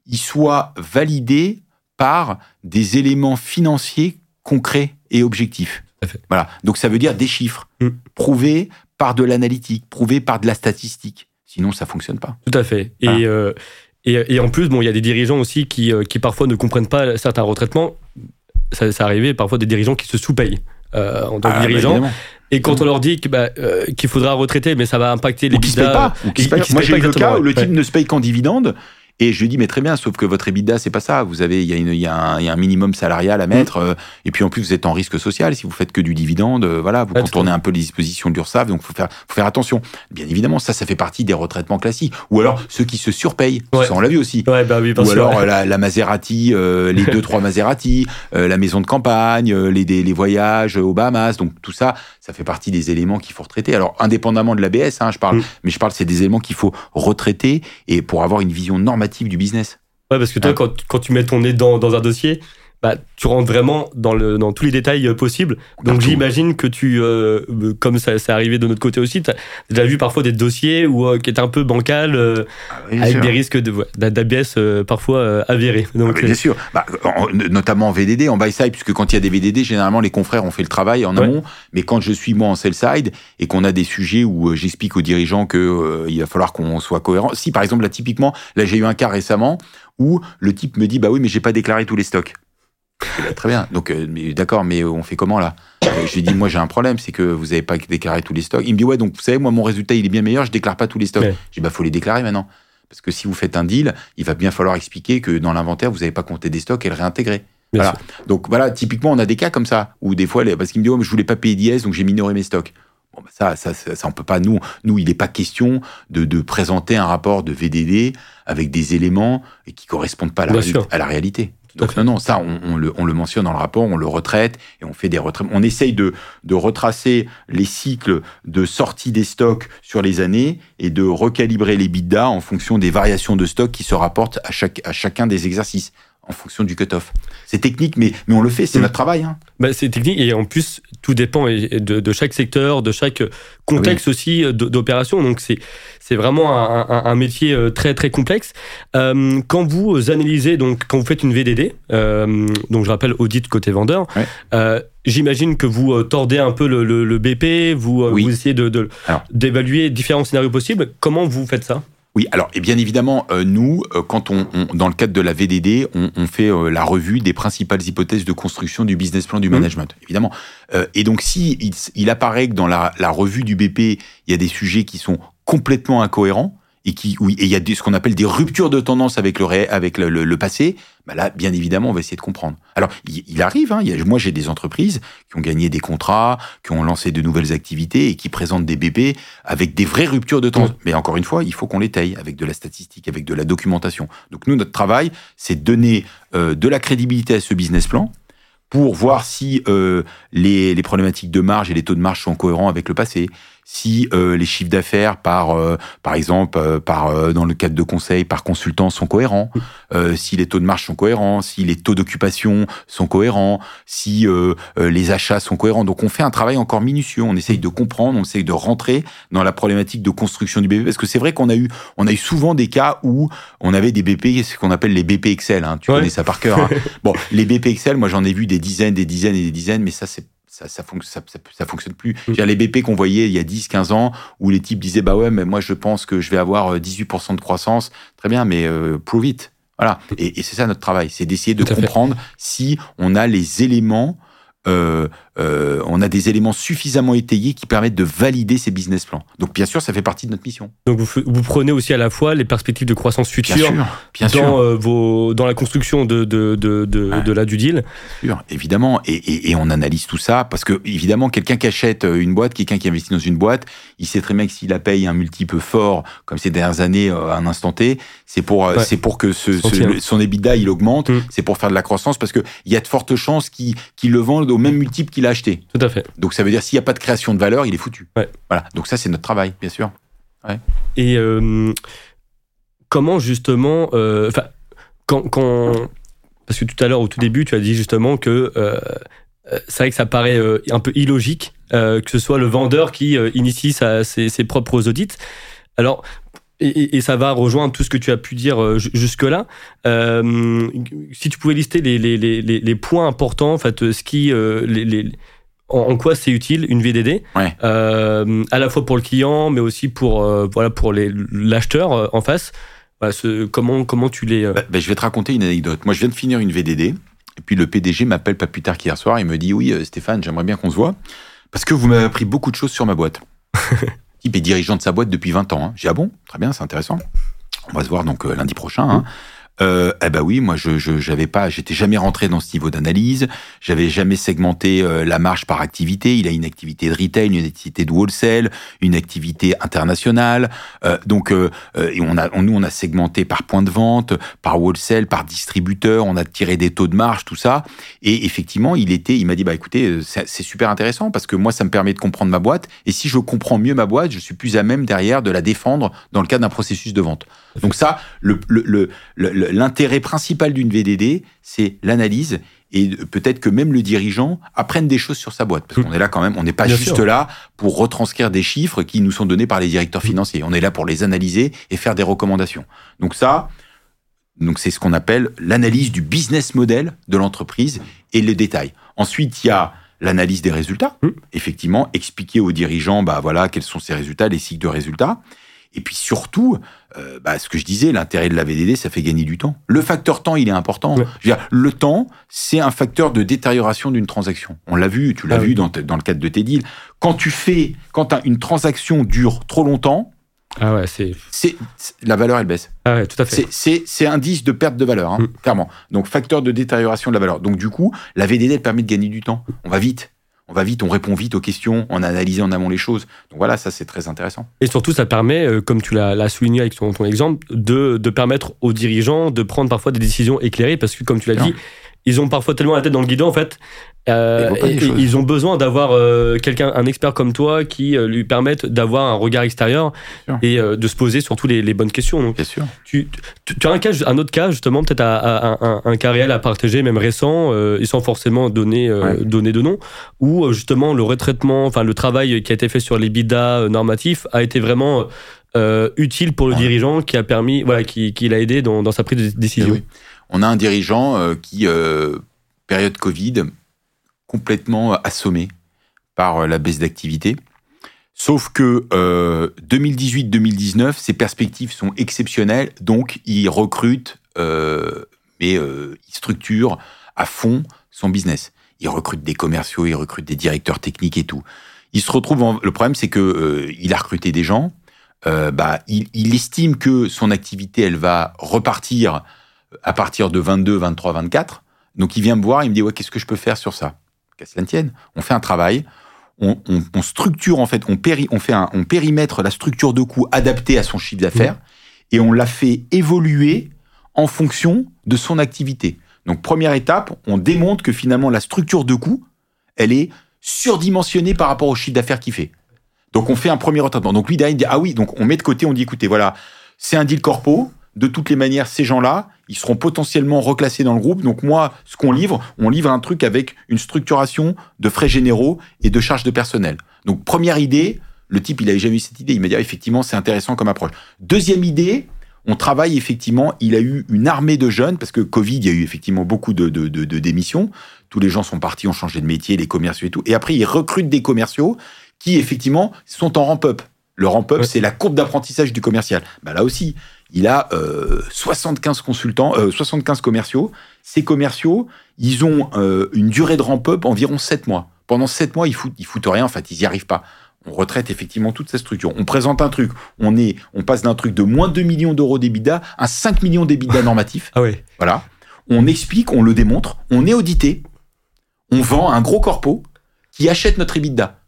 ils soient validés par des éléments financiers concrets et objectifs. Voilà. Donc ça veut dire des chiffres Mm. prouvés par de l'analytique, prouvés par de la statistique. Sinon, ça fonctionne pas. Tout à fait. Et, euh, et, et en plus, bon, il y a des dirigeants aussi qui, euh, qui parfois ne comprennent pas certains retraitements. Ça, ça arrivait parfois des dirigeants qui se sous-payent euh, en tant que Ah, bah, dirigeants. et quand on leur dit bah, euh, qu'il faudra retraiter, mais ça va impacter les Ou qui se paye pas. Ou qui se paye pas. Moi, j'ai eu le cas où le type ne se paye qu'en dividende. Et je lui dis, mais très bien, sauf que votre EBITDA, c'est pas ça. Vous avez, il y, y, y a un minimum salarial à mettre. euh, et puis, en plus, vous êtes en risque social. Si vous faites que du dividende, euh, voilà, vous tout contournez un peu les dispositions de l'URSSAF. Donc, faut faire, faut faire attention. Bien évidemment, ça, ça fait partie des retraitements classiques. Ou alors, ceux qui se surpayent. Ouais. Ça, on l'a vu aussi. Ouais, bah oui, Ou sûr. alors euh, la, la Maserati, euh, les deux trois Maserati, euh, la maison de campagne, euh, les, des- les voyages aux Bahamas, donc tout ça, ça fait partie des éléments qu'il faut retraiter. Alors indépendamment de l'ABS, hein, je parle, Mm. mais je parle, c'est des éléments qu'il faut retraiter et pour avoir une vision normative du business. Ouais, parce que toi, Ouais. quand, quand tu mets ton nez dans, dans un dossier, bah, tu rentres vraiment dans, le, dans tous les détails euh, possibles. Donc j'imagine que tu, euh, euh, comme ça c'est arrivé de notre côté aussi, tu as déjà vu parfois des dossiers où, euh, qui étaient un peu bancal, euh, avec des risques d'ABS parfois avérés. Ah, Donc, bien sûr, Bah, en- notamment en VDD, en buy side, puisque quand il y a des VDD, généralement les confrères ont fait le travail en Ouais. amont. Mais quand je suis moi en sell side et qu'on a des sujets où j'explique aux dirigeants euh, il va falloir qu'on soit cohérent. Si par exemple là typiquement, là j'ai eu un cas récemment où le type me dit bah oui mais j'ai pas déclaré tous les stocks. Bah, très bien. Donc euh, d'accord, mais on fait comment là? Euh, Je lui dis moi j'ai un problème, c'est que vous avez pas déclaré tous les stocks. Il me dit ouais donc vous savez moi mon résultat il est bien meilleur, je déclare pas tous les stocks. Ouais. Je dis bah faut les déclarer maintenant. Parce que si vous faites un deal, il va bien falloir expliquer que dans l'inventaire, vous n'avez pas compté des stocks et le réintégrer. bien voilà. sûr. Donc voilà, typiquement, on a des cas comme ça, où des fois, parce qu'il me dit, oh, mais je voulais pas payer d'IS, donc j'ai minoré mes stocks. Bon, bah, ça, ça, ça, ça, on peut pas, nous, nous, il n'est pas question de, de présenter un rapport de VDD avec des éléments qui correspondent pas la, à la réalité. Donc non, non, ça, on, on le, on le mentionne dans le rapport, on le retraite et on fait des retraites. On essaye de, de retracer les cycles de sortie des stocks sur les années et de recalibrer les bidas en fonction des variations de stock qui se rapportent à, chaque, à chacun des exercices en fonction du cut-off. C'est technique, mais, mais on le fait, c'est Mm. notre travail. Hein. Bah, c'est technique et en plus tout dépend de, de chaque secteur, de chaque contexte aussi euh, d'opération. Donc c'est c'est vraiment un, un- un métier euh, très très complexe. Euh, quand vous analysez donc quand vous faites une VDD, euh, donc je rappelle audit côté vendeur, euh, j'imagine que vous euh, tordez un peu le, le- le BP, vous euh, Oui. vous essayez de d'évaluer différents scénarios possibles. Comment vous faites ça? Oui, alors et bien évidemment, euh, nous, euh, quand on, on- dans le cadre de la VDD, on, on fait euh, la revue des principales hypothèses de construction du business plan du Mhm. management, évidemment. Euh, et donc, si il, il apparaît que dans la, la revue du BP, il y a des sujets qui sont complètement incohérents et qui, oui, et il y a des- ce qu'on appelle des ruptures de tendance avec le ré, avec le, le- le passé, bah là, bien évidemment, on va essayer de comprendre. Alors, il, il arrive, hein, il y a- moi j'ai des entreprises qui ont gagné des contrats, qui ont lancé de nouvelles activités et qui présentent des BP avec des vraies ruptures de. Mm. Mais encore une fois, il faut qu'on les taille avec de la statistique, avec de la documentation. Donc nous, notre travail, c'est de donner euh, de la crédibilité à ce business plan pour voir si euh, les, les problématiques de marge et les taux de marge sont cohérents avec le passé, si euh, les chiffres d'affaires par euh, par exemple euh, par euh, dans le cadre de conseil par consultant sont cohérents, euh, si les taux de marge sont cohérents, si les taux d'occupation sont cohérents, si euh, les achats sont cohérents. Donc on fait un travail encore minutieux, on essaye de comprendre, on essaye de rentrer dans la problématique de construction du BP parce que c'est vrai qu'on a eu on a eu souvent des cas où on avait des BP ce qu'on appelle les BP Excel hein, tu Ouais. connais ça par cœur. hein. bon, les BP Excel, moi j'en ai vu des dizaines, des dizaines et des dizaines mais ça c'est ça, ça, fonc- ça, ça, ça fonctionne plus. Dire, les BP qu'on voyait il y a 10, 15 ans, où les types disaient, bah ouais, mais moi je pense que je vais avoir euh, 18% de croissance. Très bien, mais euh, prove it. Voilà. Et, et c'est ça notre travail, c'est d'essayer de fait. comprendre si on a les éléments, euh, euh, on a des éléments suffisamment étayés qui permettent de valider ces business plans. Donc bien sûr, ça fait partie de notre mission. Donc vous, prenez aussi à la fois les perspectives de croissance Bien future sûr. Bien dans, sûr. euh, vos, dans la construction de, de, de, de, Ouais. de la du deal. sûr, évidemment, et, et, et on analyse tout ça parce que évidemment, quelqu'un qui achète euh, une boîte, quelqu'un qui investit dans une boîte, il sait très bien que s'il la paye un multiple fort, comme ces dernières années à un instant T, c'est pour Ouais. c'est pour que ce, ce- son EBITDA il augmente, Mm. c'est pour faire de la croissance parce que il y a de fortes chances qu'il qu'il le vende au même multiple qu'il a acheté. Tout à fait. Donc ça veut dire s'il n'y a pas de création de valeur, il est foutu. Ouais. Voilà. Donc ça c'est notre travail, bien sûr. Et euh, comment justement, euh, quand, quand, parce que tout à l'heure au tout début, tu as dit justement que euh, euh, c'est vrai que ça paraît un peu illogique que ce soit le vendeur qui initie sa- ses, ses propres audits. Alors. Et, et- et ça va rejoindre tout ce que tu as pu dire euh, ju- jusque-là. Euh, si tu pouvais lister les, les, les, les- les points importants, en fait, ce qui, euh, les, les- en, en quoi c'est utile une VDD, Ouais. euh, à la fois pour le client, mais aussi pour euh, voilà pour l'acheteur en face. Voilà, ce- comment comment tu les Bah, bah, je vais te raconter une anecdote. Moi, je viens de finir une VDD. Et puis le PDG m'appelle pas plus tard qu'hier soir. Il me dit Oui, Stéphane, j'aimerais bien qu'on se voit. Parce que vous m'avez appris beaucoup de choses sur ma boîte. Type est dirigeant de sa boîte depuis 20 ans. Hein. J'ai Ah bon? Très bien, c'est intéressant. On va se voir donc euh, lundi prochain. Hein. Euh, eh ben oui, moi je j'avais pas, j'étais jamais rentré dans ce niveau d'analyse. J'avais jamais segmenté euh, la marge par activité. Il a une activité de retail, une activité de wholesale, une activité internationale. Euh, donc euh, euh, on a, on- nous on a segmenté par point de vente, par wholesale, par distributeur. On a tiré des taux de marge, tout ça. Et effectivement, il était, il m'a dit bah écoutez, euh, c'est super intéressant parce que moi ça me permet de comprendre ma boîte. Et si je comprends mieux ma boîte, je suis plus à même derrière de la défendre dans le cadre d'un processus de vente. Donc ça, le, le, le, le- l'intérêt principal d'une VDD, c'est l'analyse et peut-être que même le dirigeant apprenne des choses sur sa boîte. Parce qu'on est là quand même, on n'est pas Bien juste sûr. là pour retranscrire des chiffres qui nous sont donnés par les directeurs financiers. On est là pour les analyser et faire des recommandations. Donc ça, donc c'est ce qu'on appelle l'analyse du business model de l'entreprise et le détail. Ensuite, il y a l'analyse des résultats. Mm. Effectivement, expliquer aux dirigeants, bah voilà, quels sont ces résultats, les cycles de résultats. Et puis surtout, euh, bah, ce que je disais, l'intérêt de la VDD, ça fait gagner du temps. Le facteur temps, il est important. Ouais. Je veux dire, le temps, c'est un facteur de détérioration d'une transaction. On l'a vu, tu l'as Ah vu oui. dans, le cadre de tes deals. Quand tu fais, quand une transaction dure trop longtemps, Ah ouais, c'est la valeur elle baisse. ah ouais, tout à fait. C'est- C'est c'est indice de perte de valeur, hein, Mm. clairement. Donc facteur de détérioration de la valeur. Donc du coup, la VDD elle permet de gagner du temps. On va vite, on va vite, on répond vite aux questions, on analyse en amont les choses. Donc voilà, ça c'est très intéressant. Et surtout, ça permet, euh, comme tu l'as souligné avec ton, ton exemple, de, de permettre aux dirigeants de prendre parfois des décisions éclairées, parce que comme tu l'as dit, ils ont parfois tellement la tête dans le guidon en fait. Euh, Ils et- et ont besoin d'avoir euh, quelqu'un, un expert comme toi, qui euh, lui permette d'avoir un regard extérieur et de se poser surtout les, les bonnes questions. Donc, Bien sûr. tu, tu, tu as un, cas, un autre cas justement, peut-être un, un cas réel à partager, même récent, et sans forcément donner, Ouais. donner de nom, où justement le retraitement, enfin le travail qui a été fait sur les bidas normatifs a été vraiment utile pour le Ouais. dirigeant, qui a permis, voilà, qui, qui l'a aidé dans, dans sa prise de décision. Eh oui. On a un dirigeant qui, période Covid, complètement assommé par euh, la baisse d'activité. Sauf que euh, 2018-2019, ses perspectives sont exceptionnelles, donc il recrute, euh, mais euh, il structure à fond son business. Il recrute des commerciaux, il recrute des directeurs techniques et tout. Il se retrouve. Le problème, c'est que euh, il a recruté des gens. euh, bah, il, il estime que son activité, elle va repartir à partir de 22, 23, 24. Donc il vient me voir, il me dit ouais, qu'est-ce que je peux faire sur ça? Qu'à cela ne tienne. On fait un travail, on, on- on structure en fait, on, péri, on fait un, on périmètre la structure de coût adaptée à son chiffre d'affaires et on la fait évoluer en fonction de son activité. Donc première étape, on démontre que finalement la structure de coût, elle est surdimensionnée par rapport au chiffre d'affaires qu'il fait. Donc on fait un premier retraitement. Donc lui derrière il dit ah oui, donc on met de côté, on dit écoutez voilà, c'est un deal corpo. De toutes les manières, ces gens-là, ils seront potentiellement reclassés dans le groupe. Donc moi, ce qu'on livre, on livre un truc avec une structuration de frais généraux et de charges de personnel. Donc première idée, le type, il avait jamais eu cette idée. Il m'a dit ah, effectivement, c'est intéressant comme approche. Deuxième idée, on travaille effectivement. Il a eu une armée de jeunes parce que Covid, il y a eu effectivement beaucoup de, de, de, de démissions. Tous les gens sont partis, ont changé de métier, les commerciaux et tout. Et après, il recrute des commerciaux qui effectivement sont en ramp-up. Le ramp-up, Ouais. c'est la courbe d'apprentissage du commercial. Bah là aussi, il a euh, 75 consultants, euh, 75 commerciaux. Ces commerciaux, ils ont euh, une durée de ramp-up environ 7 mois. Pendant 7 mois, ils foutent, ils foutent rien, en fait, ils n'y arrivent pas. on retraite effectivement toute cette structure. On présente un truc, on est, on passe d'un truc de moins de 2 millions d'euros d'EBITDA à 5 millions d'EBITDA normatifs. Ah. Voilà. On explique, on le démontre, on est audité, on vend un gros corpo qui achète notre EBITDA.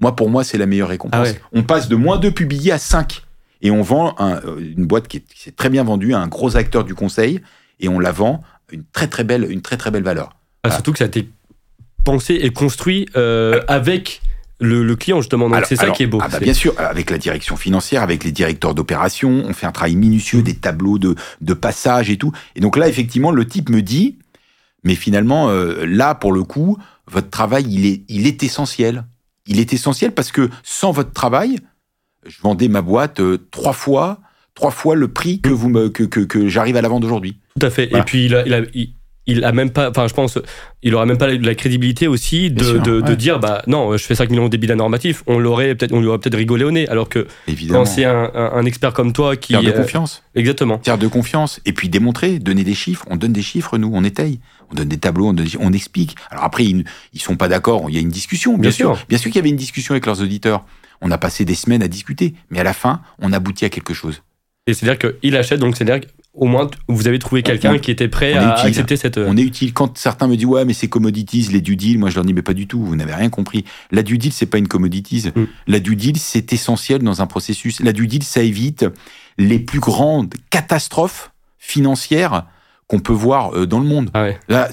Moi, pour moi, c'est la meilleure récompense. Ah ouais. On passe de moins 2 publiés à 5. Et on vend un- euh, une boîte qui, est- qui s'est très bien vendue à un gros acteur du conseil et on la vend une très très belle, une très très belle valeur. Ah, surtout que ça a été pensé et construit euh, avec le, le client justement. Donc c'est ça alors, qui est beau. ah bah bien sûr, avec la direction financière, avec les directeurs d'opération, on fait un travail minutieux, des tableaux de, de passage et tout. Et donc là, effectivement, le type me dit, mais finalement, euh, là, pour le coup, votre travail, il est, il est essentiel. Il est essentiel parce que sans votre travail, je vendais ma boîte euh, trois fois, trois fois le prix que vous me, que, que, que j'arrive à la vendre aujourd'hui. Tout à fait. Voilà. Et puis il a, il a, il, il a même pas, enfin je pense, il aura même pas la, crédibilité aussi de, sûr, de, de dire bah non, je fais 5 millions d'ébits normatifs. On l'aurait peut-être, on lui aurait peut-être rigolé au nez. Alors que Évidemment. quand c'est un, un, un expert comme toi qui, Tiers de euh, confiance. exactement. Tiers de confiance. Et puis démontrer, donner des chiffres. On donne des chiffres, nous, on étaye. On donne des tableaux, on, donne- on explique. Alors après, ils, ils sont pas d'accord, il y a une discussion, bien, Bien sûr. sûr. Bien sûr qu'il y avait une discussion avec leurs auditeurs. On a passé des semaines à discuter. Mais à la fin, on aboutit à quelque chose. Et c'est-à-dire qu'il achète, donc c'est-à-dire qu'au moins vous avez trouvé quelqu'un qui était prêt à utile. accepter cette. euh, On est utile. Quand certains me disent, ouais, mais c'est commodities, les due deal, moi je leur dis, mais pas du tout, vous n'avez rien compris. La due deal, c'est pas une commodities. Mm. La due deal, c'est essentiel dans un processus. La due deal, ça évite les plus grandes catastrophes financières qu'on peut voir euh, dans le monde. Ah ouais. Là,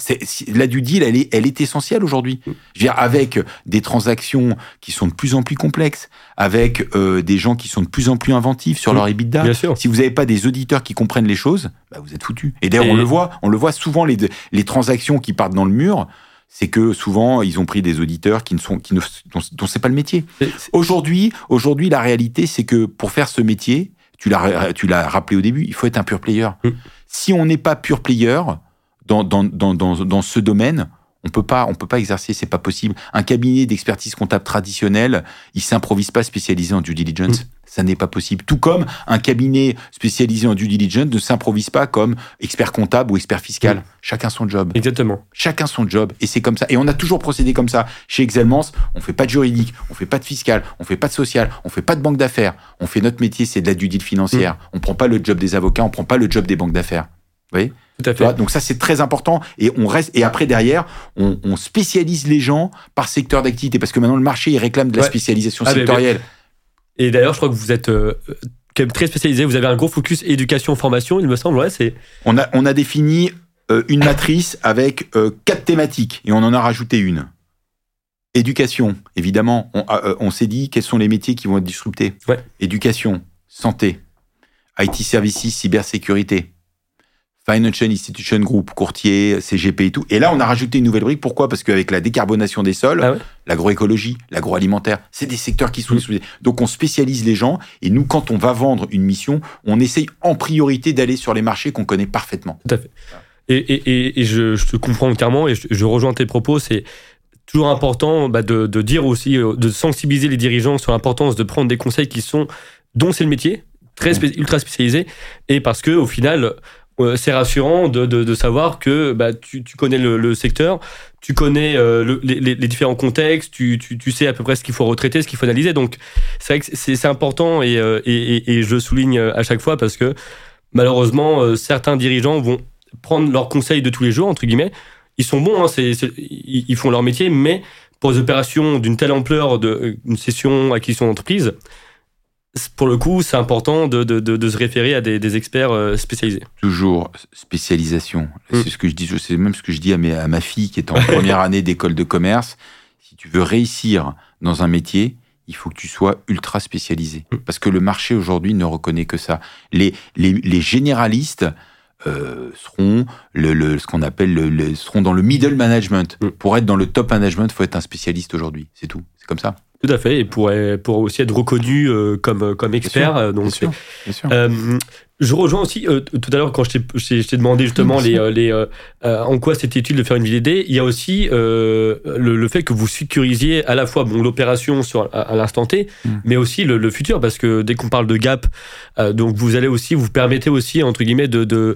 la due deal, elle est, elle est essentielle aujourd'hui. Je veux dire, avec des transactions qui sont de plus en plus complexes, avec euh, des gens qui sont de plus en plus inventifs sur Mm. leur EBITDA. Bien sûr. Si vous n'avez pas des auditeurs qui comprennent les choses, bah, vous êtes foutus. Et d'ailleurs, Et- on le voit, on le voit souvent les, les transactions qui partent dans le mur. C'est que souvent ils ont pris des auditeurs qui ne sont, qui ne, dont, dont c'est pas le métier. Aujourd'hui, aujourd'hui, la réalité, c'est que pour faire ce métier, tu l'as, tu l'as rappelé au début, il faut être un pur player. Mm. Si on n'est pas pur player dans, dans, dans, dans, ce domaine, on peut pas, on peut pas exercer, c'est pas possible. Un cabinet d'expertise comptable traditionnel, il s'improvise pas spécialisé en due diligence. Mm. Ça n'est pas possible. Tout comme un cabinet spécialisé en due diligence ne s'improvise pas comme expert comptable ou expert fiscal. Mm. Chacun son job. Exactement. Chacun son job. Et c'est comme ça. Et on a toujours procédé comme ça. Chez Excelmans, on fait pas de juridique, on fait pas de fiscal, on fait pas de social, on fait pas de banque d'affaires. On fait notre métier, c'est de la due deal financière. On prend pas le job des avocats, on prend pas le job des banques d'affaires. Vous voyez? Tout à fait. Donc ça, c'est très important. Et on reste. Et après, derrière, on, on spécialise les gens par secteur d'activité. Parce que maintenant, le marché, il réclame de la Ouais. spécialisation Ah, sectorielle. Et d'ailleurs, je crois que vous êtes euh, très spécialisé. Vous avez un gros focus éducation formation, il me semble. Ouais, c'est. On a, on a défini euh, une matrice avec euh, quatre thématiques et on en a rajouté une. Éducation, évidemment. On, a- euh, on s'est dit quels sont les métiers qui vont être disruptés? Ouais. Éducation, santé, IT services, cybersécurité, Financial Institution Group, courtier, CGP et tout. Et là, on a rajouté une nouvelle brique. Pourquoi? Parce qu'avec la décarbonation des sols, Ah ouais l'agroécologie, l'agroalimentaire, c'est des secteurs qui sont Mm. Donc, on spécialise les gens. Et nous, quand on va vendre une mission, on essaye en priorité d'aller sur les marchés qu'on connaît parfaitement. Tout à fait. Et, et, et, et je, je te comprends clairement et je, je rejoins tes propos. C'est toujours important bah, de, de dire aussi, euh, de sensibiliser les dirigeants sur l'importance de prendre des conseils qui sont, dont c'est le métier, très spé- ultra spécialisé, et parce que au final, c'est rassurant de, de, de savoir que bah, tu, tu connais le, le secteur, tu connais euh, le- les, les- différents contextes, tu, tu, tu sais à peu près ce qu'il faut retraiter, ce qu'il faut analyser. Donc, c'est vrai que c'est important et, euh, et, et, et je souligne à chaque fois parce que malheureusement, euh, certains dirigeants vont prendre leurs conseils de tous les jours, entre guillemets. Ils sont bons, hein, c'est- c'est- ils font leur métier, mais pour des opérations d'une telle ampleur, de, euh, une session, acquisition d'entreprise, c'est- pour le coup, c'est important de, de, de, de se référer à des, des experts euh, spécialisés. Toujours spécialisation. C'est ce que je dis, c'est même ce que je dis à, mes- à ma fille qui est en première année d'école de commerce. Si tu veux réussir dans un métier, il faut que tu sois ultra spécialisé. Mm. Parce que le marché aujourd'hui ne reconnaît que ça. Les, les, les généralistes euh, seront le, le- ce qu'on appelle le, le- seront dans le middle management. Mm. Pour être dans le top management, il faut être un spécialiste aujourd'hui. C'est tout. C'est comme ça. Tout à fait, et pour, pour aussi être reconnu euh, comme, comme expert. sûr, euh, donc Bien sûr. Bien sûr. Euh, je rejoins aussi euh, tout à l'heure quand je t'ai- demandé justement les, euh, les, euh, euh, en quoi c'était utile de faire une VDD. Il y a aussi euh, le, le fait que vous sécurisiez à la fois bon, l'opération sur à, à l'instant T, Mm. mais aussi le, le futur parce que dès qu'on parle de gap, euh, donc vous allez aussi vous permettez aussi entre guillemets de de,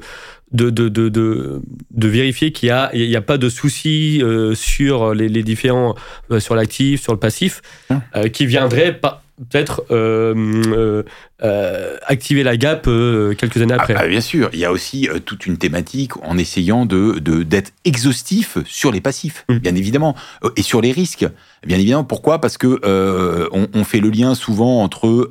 de, de, de, de, de vérifier qu'il n'y a, il y a pas de soucis euh, sur les, les différents, euh, sur l'actif, sur le passif, Hein. euh, qui viendraient pas peut-être euh, euh, euh, activer la gap euh, quelques années Ah, après. bah, bien sûr, il y a aussi euh, toute une thématique en essayant de d'être exhaustif sur les passifs, Mm. bien évidemment, Euh, et sur les risques. Bien évidemment, pourquoi? Parce que euh, on, on fait le lien souvent entre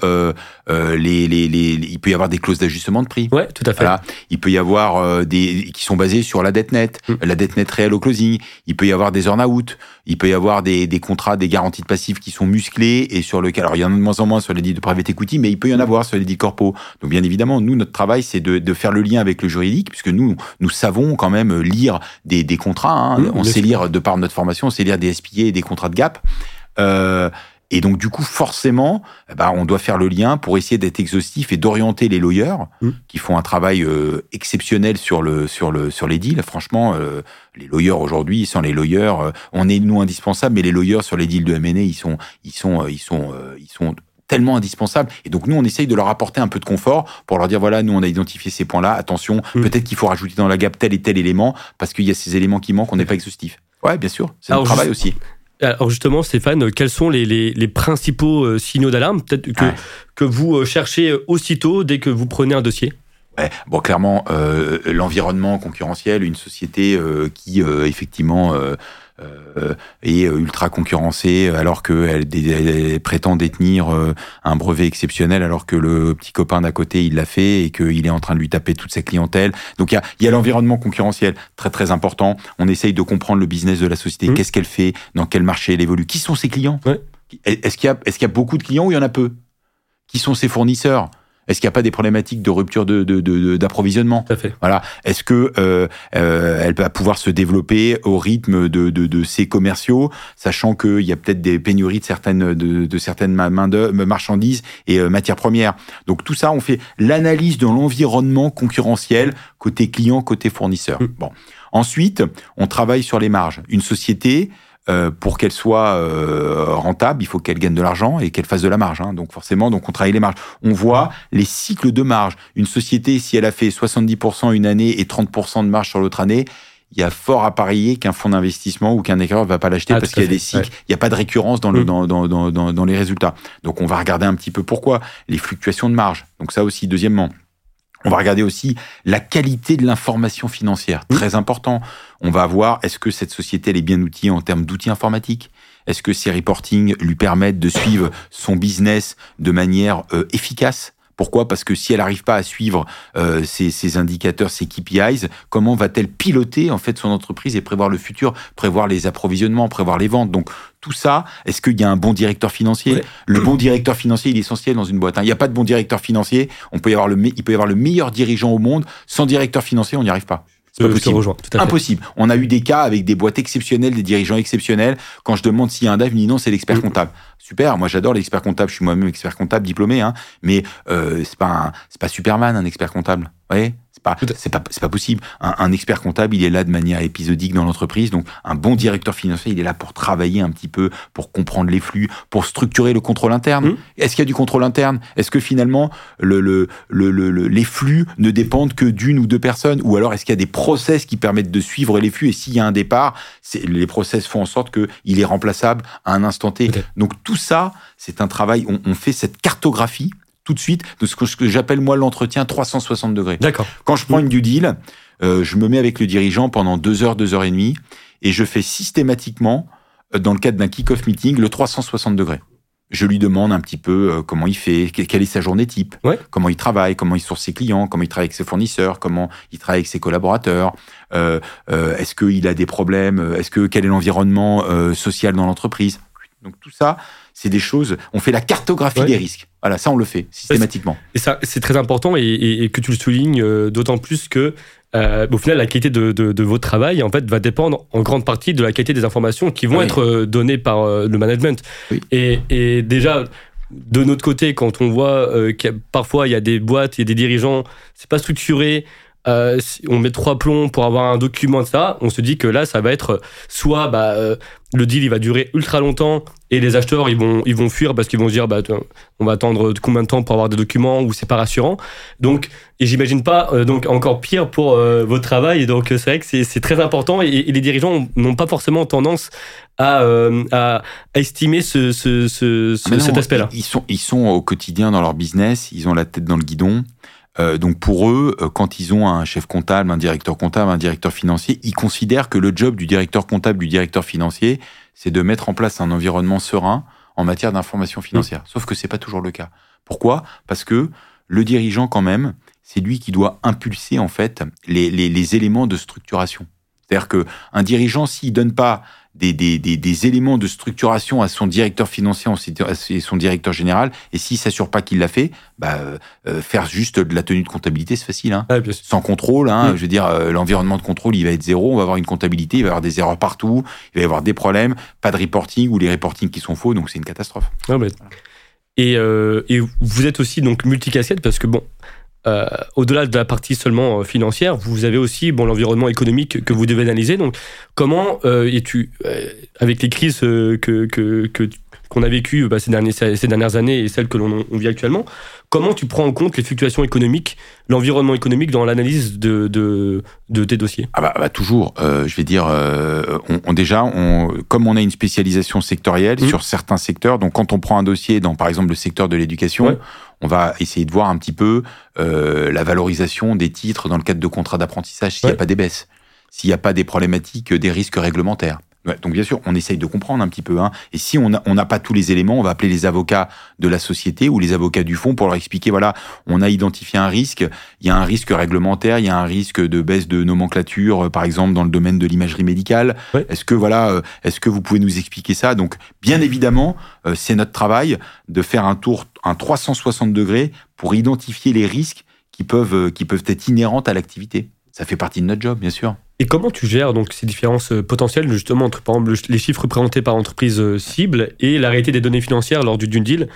les, les, les, il peut y avoir des clauses d'ajustement de prix. Ouais, tout à fait. Voilà. Il peut y avoir des qui sont basés sur la dette nette, Mm. la dette nette réelle au closing. Il peut y avoir des earn-out. Il peut y avoir des, des contrats, des garanties de passifs qui sont musclés et sur lequel, alors il y en a de moins en moins sur les deals de private equity, mais il peut y en avoir sur les deals corpo. Donc bien évidemment, nous notre travail c'est de, de faire le lien avec le juridique, puisque nous nous savons quand même lire des, des contrats. hein. Mm, on sait lire de par notre formation, on sait lire des SPA et des contrats de gap. Euh, et donc du coup, forcément, ben, on doit faire le lien pour essayer d'être exhaustif et d'orienter les lawyers Mm. qui font un travail euh, exceptionnel sur le sur le sur les deals. Franchement, euh, les lawyers aujourd'hui, sans les lawyers, euh, on est nous indispensables, mais les lawyers sur les deals de M&A, ils sont ils sont euh, ils sont euh, ils sont tellement indispensables. Et donc nous, on essaye de leur apporter un peu de confort pour leur dire voilà, nous on a identifié ces points-là. Attention, Mm. peut-être qu'il faut rajouter dans la gap tel et tel élément parce qu'il y a ces éléments qui manquent, on n'est pas exhaustif. Ouais, bien sûr, c'est notre travail aussi. Alors justement, Stéphane, quels sont les, les, les principaux euh, signaux d'alarme Peut-être que, Ouais. que vous euh, cherchez aussitôt dès que vous prenez un dossier? Bon, clairement, euh, l'environnement concurrentiel, une société euh, qui euh, effectivement euh, euh, est ultra concurrencée, alors qu'elle elle prétend détenir euh, un brevet exceptionnel, alors que le petit copain d'à côté il l'a fait et qu'il est en train de lui taper toute sa clientèle. Donc il y a, y a l'environnement concurrentiel très très important. On essaye de comprendre le business de la société, Mhm. qu'est-ce qu'elle fait, dans quel marché elle évolue, qui sont ses clients? Ouais. Est-ce qu'il y qu'il y a beaucoup de clients ou il y en a peu? Qui sont ses fournisseurs? Est-ce qu'il n'y a pas des problématiques de rupture de, de- de- d'approvisionnement Tout à fait. voilà. Est-ce que euh, euh, elle va pouvoir se développer au rythme de, de, de ses commerciaux, sachant qu'il y a peut-être des pénuries de certaines de, de certaines ma- main de marchandises et euh, matières premières. Donc tout ça, on fait l'analyse de l'environnement concurrentiel côté client, côté fournisseur. Mm. Bon. Ensuite, on travaille sur les marges. Une société. Euh, pour qu'elle soit euh, rentable, il faut qu'elle gagne de l'argent et qu'elle fasse de la marge. hein. Donc forcément, donc on travaille les marges. On voit les cycles de marge. Une société, si elle a fait 70% une année et 30% de marge sur l'autre année, il y a fort à parier qu'un fonds d'investissement ou qu'un éclaireur va pas l'acheter Ah, parce qu'il y a des cycles, il n'y a pas de récurrence dans, le, Mm. dans, dans, dans les résultats. Donc on va regarder un petit peu pourquoi. Les fluctuations de marge. Donc ça aussi, deuxièmement. On va regarder aussi la qualité de l'information financière, très important. On va voir est-ce que cette société elle est bien outillée en termes d'outils informatiques? Est-ce que ces reportings lui permettent de suivre son business de manière euh, efficace? Pourquoi? Parce que si elle n'arrive pas à suivre euh, ces, ces indicateurs, ces KPIs, comment va-t-elle piloter en fait son entreprise et prévoir le futur, prévoir les approvisionnements, prévoir les ventes? Donc tout ça, est-ce qu'il y a un bon directeur financier? Ouais. Le bon directeur financier, il est essentiel dans une boîte. hein. Il n'y a pas de bon directeur financier. On peut y avoir le, me- il peut y avoir le meilleur dirigeant au monde. Sans directeur financier, on n'y arrive pas. Pas Euh, Je te possible. rejoins, tout à fait. Impossible. On a eu des cas avec des boîtes exceptionnelles, des dirigeants exceptionnels. Quand je demande s'il y a un DAF, il me dit non, c'est l'expert Mm. comptable. Super, moi j'adore l'expert comptable. Je suis moi-même expert comptable diplômé, hein. Mais euh, c'est pas un- c'est pas Superman un expert comptable. Vous voyez? C'est pas c'est pas c'est pas possible. Un, un expert comptable, il est là de manière épisodique dans l'entreprise. Donc un bon directeur financier, il est là pour travailler un petit peu, pour comprendre les flux, pour structurer le contrôle interne. Mm. Est-ce qu'il y a du contrôle interne? Est-ce que finalement le, le, le, le- le- les flux ne dépendent que d'une ou deux personnes? Ou alors est-ce qu'il y a des process qui permettent de suivre les flux? Et s'il y a un départ, c'est- les process font en sorte qu'il est remplaçable à un instant T. Donc tout ça, c'est un travail, on, on fait cette cartographie tout de suite de ce que, j'appelle moi l'entretien 360 degrés. D'accord. Quand je prends une due deal, euh, je me mets avec le dirigeant pendant deux heures, deux heures et demie, et je fais systématiquement, euh, dans le cadre d'un kick-off meeting, le 360 degrés. Je lui demande un petit peu euh, comment il fait, que- quelle est sa journée type, Ouais. comment il travaille, comment il source ses clients, comment il travaille avec ses fournisseurs, comment il travaille avec ses collaborateurs, euh, euh, est-ce qu'il a des problèmes, euh, est-ce que quel est l'environnement euh, social dans l'entreprise. Donc tout ça, c'est des choses. On fait la cartographie Ouais. des risques. Voilà, ça on le fait systématiquement. Et ça, c'est très important et, et- et que tu le soulignes euh, d'autant plus que, euh, au final, la qualité de, de, de votre travail, en fait, va dépendre en grande partie de la qualité des informations qui vont Oui. être euh, données par euh, le management. Oui. Et, et déjà, de notre côté, quand on voit que parfois il y a des boîtes, il y a des dirigeants, c'est pas structuré. euh, si on met trois plombs pour avoir un document de ça, on se dit que là, ça va être soit bah, euh, le deal il va durer ultra longtemps et les acheteurs ils vont ils vont fuir parce qu'ils vont se dire bah on va attendre combien de temps pour avoir des documents ou c'est pas rassurant. Donc et j'imagine pas euh, donc encore pire pour euh, votre travail. Et donc c'est vrai que c'est très important et, et les dirigeants n'ont pas forcément tendance à, euh, à, à estimer ce, ce, ce, ce Ah, non, cet aspect-là. Ils sont, ils sont au quotidien dans leur business, ils ont la tête dans le guidon. Euh, donc pour eux, euh, quand ils ont un chef comptable, un directeur comptable, un directeur financier, ils considèrent que le job du directeur comptable, du directeur financier, c'est de mettre en place un environnement serein en matière d'information financière. Sauf que c'est pas toujours le cas. Pourquoi? Parce que le dirigeant, quand même, c'est lui qui doit impulser en fait les, les, les éléments de structuration. C'est-à-dire que un dirigeant, s'il donne pas des, des, des, des éléments de structuration à son directeur financier et son directeur général, et s'il s'assure pas qu'il l'a fait, bah, euh, euh, faire juste de la tenue de comptabilité, c'est facile. Hein. Sans contrôle, hein, Mm. je veux dire, euh, l'environnement de contrôle, il va être zéro. On va avoir une comptabilité, il va y avoir des erreurs partout, il va y avoir des problèmes, pas de reporting ou les reportings qui sont faux, donc c'est une catastrophe. Et, euh, et vous êtes aussi donc multicasquette parce que bon, euh, au-delà de la partie seulement euh, financière, vous avez aussi bon l'environnement économique que vous devez analyser. Donc, comment euh, es-tu euh, avec les crises que que que- qu'on a vécues bah, ces, derniers, ces dernières années et celles que l'on on vit actuellement, comment tu prends en compte les fluctuations économiques, l'environnement économique dans l'analyse de, de, de tes dossiers? Ah bah, bah, toujours. Euh, je vais dire, euh, on, on- déjà, on, comme on a une spécialisation sectorielle Mhm. sur certains secteurs, donc quand on prend un dossier dans, par exemple, le secteur de l'éducation, Ouais. On va essayer de voir un petit peu euh, la valorisation des titres dans le cadre de contrats d'apprentissage, s'il n'y Ouais. a pas des baisses, s'il n'y a pas des problématiques, euh, des risques réglementaires. Donc bien sûr, on essaye de comprendre un petit peu. Hein. Et si on n'a on pas tous les éléments, on va appeler les avocats de la société ou les avocats du fonds pour leur expliquer, voilà, on a identifié un risque, il y a un risque réglementaire, il y a un risque de baisse de nomenclature, euh, par exemple dans le domaine de l'imagerie médicale. Est-ce que voilà, euh, est-ce que vous pouvez nous expliquer ça? Donc, bien évidemment, euh, c'est notre travail de faire un tour, un 360 degrés pour identifier les risques qui peuvent, qui peuvent être inhérentes à l'activité. Ça fait partie de notre job, bien sûr. Et comment tu gères donc ces différences euh, potentielles justement entre par exemple le- les chiffres présentés par entreprise euh, cible et la réalité des données financières lors du dune deal?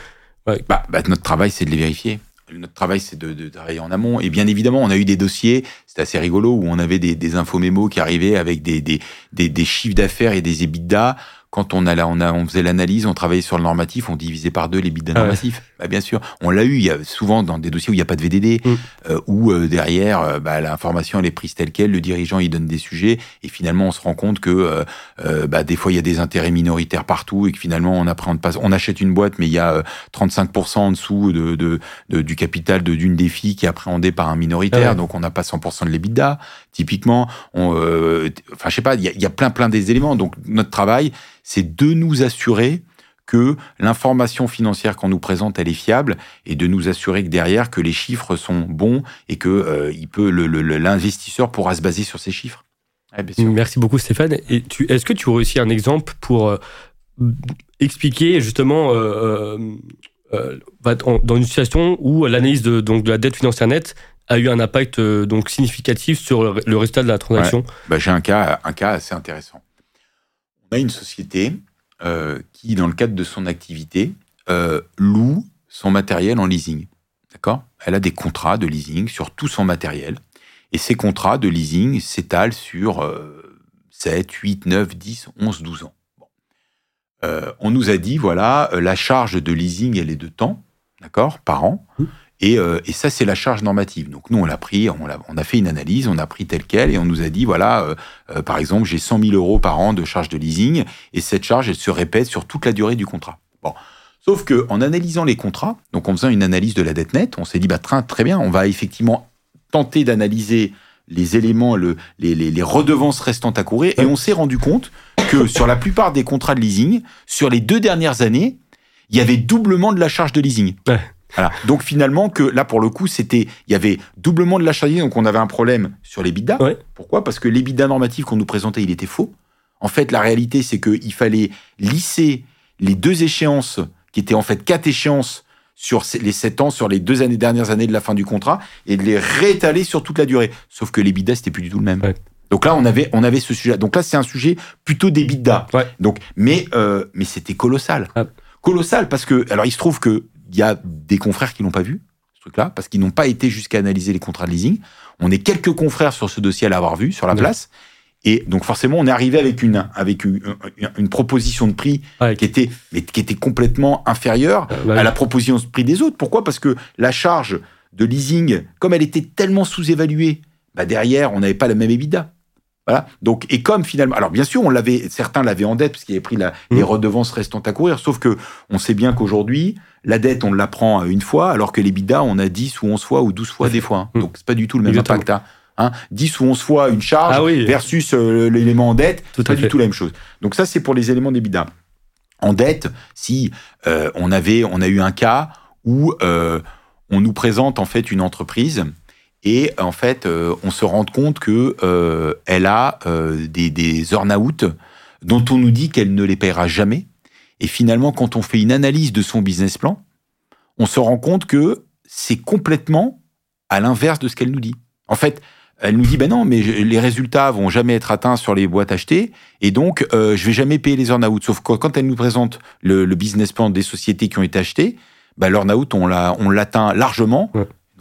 Bah, bah, notre travail, c'est de les vérifier. Notre travail, c'est de, travailler en amont. Et bien évidemment, on a eu des dossiers, c'était assez rigolo, où on avait des, des infomémos qui arrivaient avec des, des, des, des chiffres d'affaires et des EBITDA. Quand on, a, la- on, a, on faisait l'analyse, on travaillait sur le normatif, on divisait par deux les EBITDA Ah ouais. normatifs. Bah, bien sûr, on l'a eu. Il y a souvent dans des dossiers où il n'y a pas de VDD, Mm. euh, où euh, derrière, euh, bah, l'information elle est prise telle quelle, le dirigeant il donne des sujets, et finalement on se rend compte que euh, euh, bah, des fois il y a des intérêts minoritaires partout, et que finalement on appréhende pas. On achète une boîte, mais il y a euh, 35% en dessous de, de, de- du capital de d'une des filles qui est appréhendé par un minoritaire, Ah ouais. donc on n'a pas 100% de l'EBITDA. Typiquement, euh, enfin je sais pas, il y y a plein plein des éléments. Donc notre travail, c'est de nous assurer que l'information financière qu'on nous présente, elle est fiable, et de nous assurer que derrière, que les chiffres sont bons et que euh, il peut l'investisseur pourra se baser sur ces chiffres. Ouais, bien sûr. Merci beaucoup Stéphane. Est-ce que tu aurais aussi un exemple pour euh, expliquer justement euh, dans une situation où l'analyse de, donc, de la dette financière nette a eu un impact euh, donc significatif sur le, le résultat de la transaction? Bah, j'ai un cas, un cas assez intéressant. A une société euh, qui, dans le cadre de son activité, euh, loue son matériel en leasing. D'accord? Elle a des contrats de leasing sur tout son matériel. Et ces contrats de leasing s'étalent sur euh, 7, 8, 9, 10, 11, 12 ans. Euh, on nous a dit, voilà, la charge de leasing, elle est de temps, d'accord, par an. Mhm. Et, euh, et ça, c'est la charge normative. Donc nous, on l'a pris, on a, on a fait une analyse, on a pris tel quel, et on nous a dit, voilà, euh, euh, par exemple, j'ai 100 000 euros par an de charge de leasing, et cette charge, elle se répète sur toute la durée du contrat. Bon. Sauf que en analysant les contrats, donc en faisant une analyse de la dette nette, on s'est dit, bah, très, bien, on va effectivement tenter d'analyser les éléments, le, les, les, les redevances restantes à courir, et on s'est rendu compte que sur la plupart des contrats de leasing, sur les deux dernières années, il y avait doublement de la charge de leasing. Ouais. Voilà. Donc finalement, que là pour le coup, c'était, il y avait doublement de la leasing, donc on avait un problème sur les bidas. Ouais. Pourquoi? Parce que les bidas normatifs qu'on nous présentait, il était faux. En fait, la réalité, c'est qu'il fallait lisser les deux échéances, qui étaient en fait quatre échéances sur les sept ans, sur les deux années, dernières années de la fin du contrat, et de les réétaler sur toute la durée. Sauf que les bidas, c'était plus du tout le même. Ouais. Donc là, on avait, on avait ce sujet. Donc là, c'est un sujet plutôt des bidas. Ouais. Donc, mais, euh, mais c'était colossal. Ah. Colossal parce que, alors, il se trouve que il y a des confrères qui l'ont pas vu. truc-là, parce qu'ils n'ont pas été jusqu'à analyser les contrats de leasing. On est quelques confrères sur ce dossier à l'avoir vu, sur la place. Et donc forcément, on est arrivé avec une avec une, une, proposition de prix qui était mais qui était complètement inférieure à la proposition de prix des autres. Pourquoi? Parce que la charge de leasing, comme elle était tellement sous-évaluée, bah derrière, on n'avait pas la même EBITDA. Voilà. Donc, et comme finalement, alors bien sûr, on l'avait, certains l'avaient en dette parce qu'ils avaient pris la, mmh. les redevances restantes à courir. Sauf que on sait bien qu'aujourd'hui, la dette, on la prend une fois, alors que les bidas, on a 10 ou 11 fois ou 12 fois des fois. Hein. Mmh. Donc, c'est pas du tout le même impact. Hein. Hein 10 ou 11 fois une charge ah versus euh, l'élément en dette, c'est pas du tout la même chose. Donc ça, c'est pour les éléments des bidas. En dette, si euh, on avait, on a eu un cas où euh, on nous présente en fait une entreprise et en fait, euh, on se rend compte que euh, elle a euh, des, des earn-out dont on nous dit qu'elle ne les paiera jamais. Et finalement, quand on fait une analyse de son business plan, on se rend compte que c'est complètement à l'inverse de ce qu'elle nous dit. En fait, elle nous dit ben non, mais les résultats vont jamais être atteints sur les boîtes achetées, et donc euh, je vais jamais payer les earn-out. Sauf que quand elle nous présente le, le, business plan des sociétés qui ont été achetées, ben l'earn-out on l'a on l'atteint largement.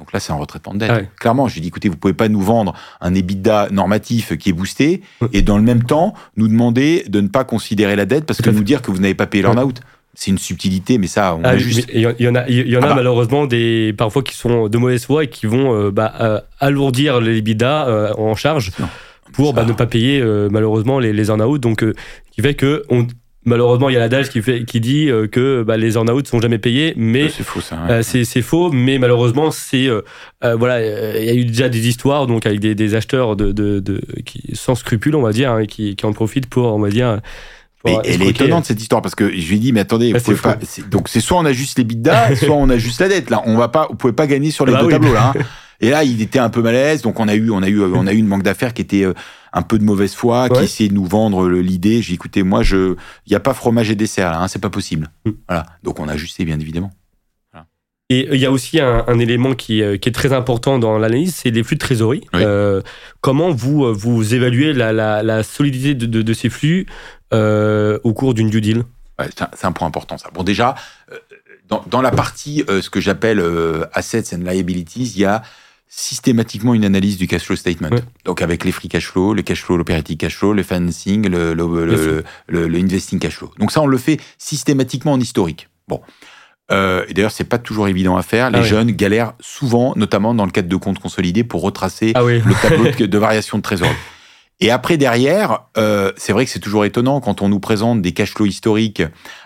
Donc là, c'est un retraitement de dette. Ah Clairement, je lui dis, écoutez, vous pouvez pas nous vendre un EBITDA normatif qui est boosté et dans le même temps nous demander de ne pas considérer la dette parce que nous dire que vous n'avez pas payé l'earn-out. C'est une subtilité, mais ça, on ah, juste. Il y en a, il y en a ah bah. malheureusement des parfois qui sont de mauvaise foi et qui vont euh, bah, euh, alourdir les EBITDA euh, en charge pour bah, ne pas payer malheureusement les, les earn-out. Donc, qui fait que on, Malheureusement, il y a l'adage qui, fait, qui dit euh, que bah, les earn-out sont jamais payés, mais c'est faux ça. Euh, c'est faux, mais malheureusement, c'est euh, voilà, il y a eu déjà des histoires donc avec des, des acheteurs de, de, de, qui sans scrupules, on va dire, hein, qui, qui en profitent pour, on va dire. Mais elle est étonnante cette histoire parce que je lui ai dit mais attendez, vous pas, donc c'est soit on a juste les bidas, soit on a juste la dette. Là, on va pas, vous pouvez pas gagner sur les bah deux tableaux là. Hein. Et là, il était un peu malaise, donc on a eu, on a eu, on a eu une banque d'affaires qui était un peu de mauvaise foi, qui essayait de nous vendre l'idée. J'ai écouté, moi, je, il n'y a pas fromage et dessert, là, hein, c'est pas possible. Mm. Voilà. Donc on a ajusté, bien évidemment. Et il y a aussi un, élément qui, euh, qui, est très important dans l'analyse, c'est les flux de trésorerie. Euh, comment vous, euh, vous évaluez la, la, solidité de, de, ces flux au cours d'une due deal? C'est un, point important, ça. Bon, déjà, dans, dans la partie, ce que j'appelle assets and liabilities, il y a systématiquement une analyse du cash flow statement. Donc avec les free cash flow, le cash flow, l'operating cash flow, le financing, le, le, le, investing cash flow. Donc ça, on le fait systématiquement en historique. Bon. Euh, et d'ailleurs, c'est pas toujours évident à faire. Les ah jeunes galèrent souvent, notamment dans le cadre de comptes consolidés, pour retracer ah le tableau de, de variation de trésorerie. Et après, derrière, euh, c'est vrai que c'est toujours étonnant quand on nous présente des cash flows historiques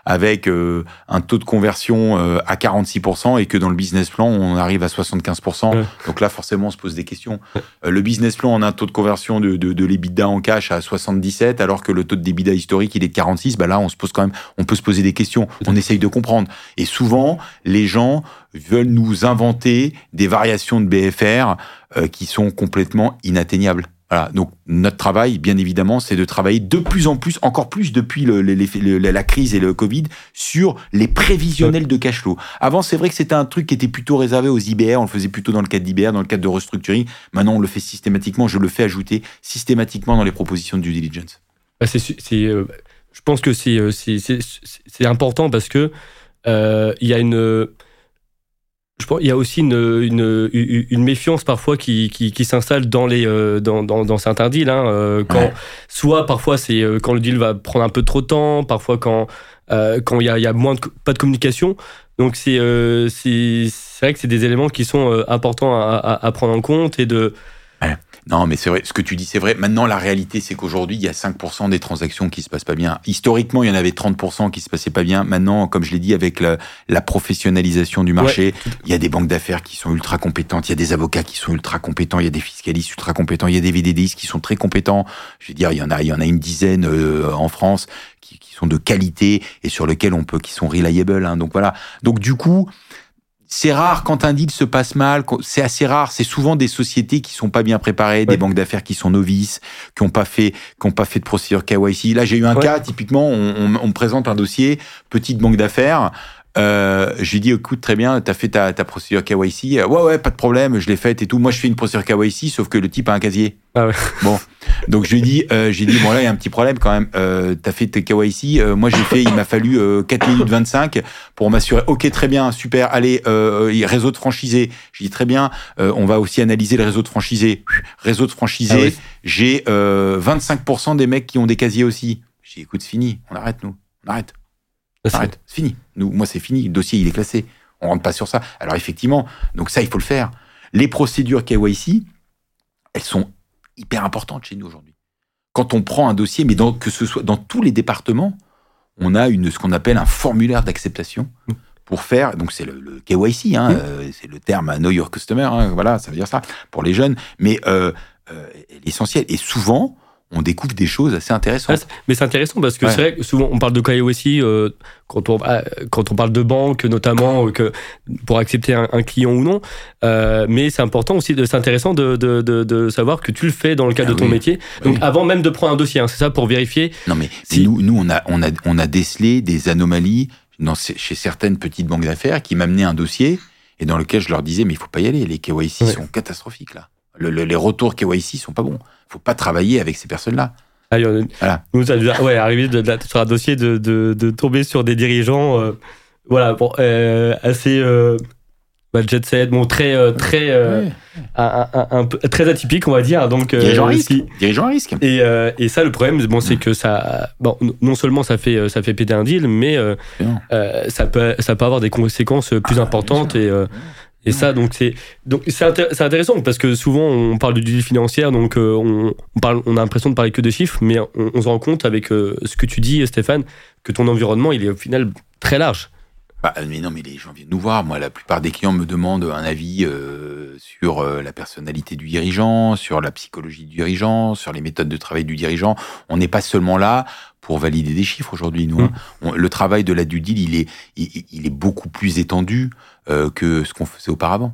avec euh, un taux de conversion euh, à 46% et que dans le business plan, on arrive à 75%. Donc là, forcément, on se pose des questions. Euh, le business plan, on a un taux de conversion de, de, de l'EBITDA en cash à 77, alors que le taux de d'EBITDA historique, il est de 46. Bah là, on se pose quand même, on peut se poser des questions. On essaye de comprendre. Et souvent, les gens veulent nous inventer des variations de BFR qui sont complètement inatteignables. Voilà, donc notre travail, bien évidemment, c'est de travailler de plus en plus, encore plus depuis la crise et le Covid, sur les prévisionnels de cash flow. Avant, c'est vrai que c'était un truc qui était plutôt réservé aux IBR, on le faisait plutôt dans le cadre d'IBR, dans le cadre de restructuring. Maintenant, on le fait systématiquement, je le fais ajouter systématiquement dans les propositions de due diligence. Bah, euh, je pense que c'est, euh, important parce que euh, il y a une je pense qu'il y a aussi une, une, une, méfiance parfois qui, qui, qui s'installe dans, les, euh, dans, dans, dans certains deals. Hein, euh, quand, Soit parfois c'est euh, quand le deal va prendre un peu trop de temps, parfois quand quand il y a, y a moins de, pas de communication. Donc c'est c'est vrai que c'est des éléments qui sont importants à, à, à, prendre en compte et de non, mais c'est vrai, ce que tu dis, c'est vrai. Maintenant, la réalité, c'est qu'aujourd'hui, il y a 5% des transactions qui se passent pas bien. Historiquement, il y en avait 30% qui se passaient pas bien. Maintenant, comme je l'ai dit, avec la, la, professionnalisation du marché, il y a des banques d'affaires qui sont ultra compétentes, il y a des avocats qui sont ultra compétents, il y a des fiscalistes ultra compétents, il y a des VDDistes qui sont très compétents. Je veux dire, il y en a, il y en a une dizaine euh, en France qui, qui, sont de qualité et sur lesquels on peut, qui sont reliable. Hein. Donc voilà. Donc du coup, c'est rare quand un deal se passe mal, c'est assez rare. C'est souvent des sociétés qui sont pas bien préparées, des banques d'affaires qui sont novices, qui ont pas fait, qui ont pas fait de procédure KYC. Là, j'ai eu un cas typiquement, on, on, me présente un dossier, petite banque d'affaires. Euh, je lui dis, écoute, très bien, t'as fait ta, ta procédure KYC. Euh, ouais, ouais, pas de problème, je l'ai faite et tout. Moi, je fais une procédure KYC, sauf que le type a un casier. Ah ouais. Bon, donc je lui dis, euh, j'ai dit, bon là, il y a un petit problème quand même. Euh, t'as fait tes KYC. Euh, moi, j'ai fait, il m'a fallu euh, 4 minutes 25 pour m'assurer. Ok, très bien, super. Allez, euh, réseau de franchisés. Je dis très bien. euh, on va aussi analyser le réseau de franchisés. Réseau de franchisés. Ah oui. J'ai euh, 25% des mecs qui ont des casiers aussi. J'ai dit, écoute, c'est fini. On arrête nous. On arrête. Arrête, c'est fini. Nous, moi, c'est fini. Le dossier, il est classé. On rentre pas sur ça. Alors, effectivement, donc ça, il faut le faire. Les procédures KYC, elles sont hyper importantes chez nous aujourd'hui. Quand on prend un dossier, mais dans, que ce soit dans tous les départements, on a une, ce qu'on appelle un formulaire d'acceptation pour faire. Donc, c'est le, le KYC, hein, Mm. euh, c'est le terme Know Your Customer. hein, voilà, ça veut dire ça pour les jeunes. Mais euh, euh, l'essentiel. Et souvent, on découvre des choses assez Ah, intéressantes. c'est- mais c'est intéressant parce que Ouais. c'est vrai que souvent on parle de KYC euh, quand on ah, quand on parle de banque notamment euh, que pour accepter un, un client ou non. Euh, mais c'est important aussi c'est intéressant de, de, de, de savoir que tu le fais dans le cadre Ah de ton oui. métier. Donc Oui. avant même de prendre un dossier, hein, c'est ça pour vérifier. Non, mais Si. nous, nous on, a, on, a, on a décelé des anomalies dans, chez certaines petites banques d'affaires qui m'amenaient un dossier et dans lequel je leur disais, mais il faut pas y aller, les KYC Ouais. sont catastrophiques là. Le- le- les retours KYC sont pas bons. faut pas travailler avec ces personnes-là. Ah, il Voilà. Nous, ça nous a ouais, arrivé de, de- sur un dossier de, tomber sur des dirigeants, euh, voilà, bon, euh, assez euh, bah, jet set, bon, très, euh, très, Ouais. un, un- un peu- très atypique, on va dire. Donc, Dirigeant à risque. Dirigeant risque. et, et ça, le problème, bon, c'est que ça, bon, non seulement ça fait, ça fait péter un deal, mais ça peut, ça peut avoir des conséquences plus Ah, importantes sûr. Et ça, donc c'est donc c'est intér- c'est intéressant parce que souvent on parle de deal financière, donc euh, on, parle, on a l'impression de parler que de chiffres, mais on, on se rend compte avec euh, ce que tu dis, Stéphane, que ton environnement il est au final très large. Bah, mais non, mais les gens viennent nous voir. Moi, la plupart des clients me demandent un avis euh, sur euh, la personnalité du dirigeant, sur la psychologie du dirigeant, sur les méthodes de travail du dirigeant. On n'est pas seulement là pour valider des chiffres aujourd'hui. Nous, hein. On- le travail de la due deal, il est, il, il est beaucoup plus étendu euh, que ce qu'on faisait auparavant.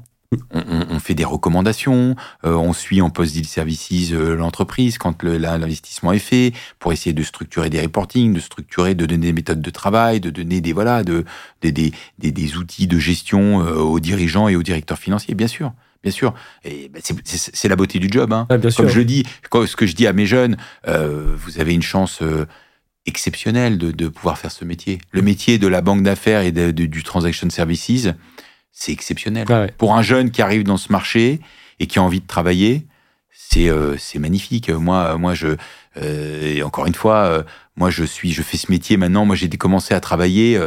On, on- on fait des recommandations, euh, on suit en post-deal services euh, l'entreprise quand le- l'investissement est fait, pour essayer de structurer des reporting, de structurer, de donner des méthodes de travail, de donner des voilà, de, des, des, des, des outils de gestion euh, aux dirigeants et aux directeurs financiers, bien sûr, bien sûr. Et ben, c'est- la beauté du job. Hein. Ah, bien sûr. Comme je le dis, ce que je dis à mes jeunes, euh, vous avez une chance euh, exceptionnelle de, de pouvoir faire ce métier. Le métier de la banque d'affaires et de- de- du transaction services, c'est exceptionnel. Ah ouais. Pour un jeune qui arrive dans ce marché et qui a envie de travailler, c'est euh, c'est magnifique. Moi, moi, je euh, et encore une fois, euh, moi, je suis, je fais ce métier maintenant. Moi, j'ai commencé à travailler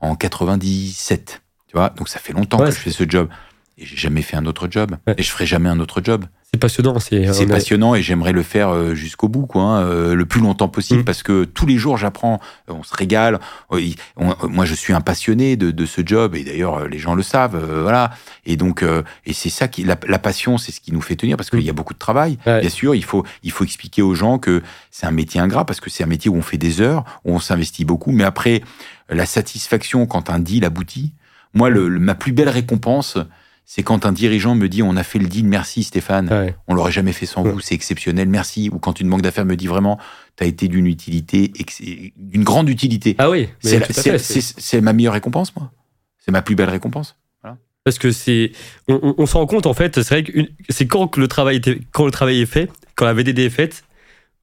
en 97. Tu vois, donc ça fait longtemps Ouais, que je fais ce job. Et j'ai jamais fait un autre job. Ouais. Et je ferai jamais un autre job. C'est passionnant, c'est a- passionnant et j'aimerais le faire euh, jusqu'au bout, quoi, hein, euh, le plus longtemps possible, Mm. parce que tous les jours j'apprends, euh, on se régale. euh, on- euh, moi, je suis un passionné de, de ce job et d'ailleurs euh, les gens le savent, euh, voilà. Et donc, euh, et c'est ça qui, la, la passion, c'est ce qui nous fait tenir, parce qu'il y a beaucoup de travail. Ouais. Bien sûr, il faut, il faut expliquer aux gens que c'est un métier ingrat, parce que c'est un métier où on fait des heures, où on s'investit beaucoup, mais après la satisfaction quand un deal aboutit. Moi, le, le- ma plus belle récompense, c'est quand un dirigeant me dit on a fait le deal, merci Stéphane Ouais. on l'aurait jamais fait sans Ouais. vous, c'est exceptionnel, merci. Ou quand une banque d'affaires me dit vraiment, tu as été d'une utilité, d'une grande utilité. Ah oui, c'est, ma meilleure récompense, moi. C'est ma plus belle récompense. Parce que c'est, on, on- on se rend compte en fait, c'est vrai que c'est quand le travail était, quand le travail est fait, quand la VDD est faite,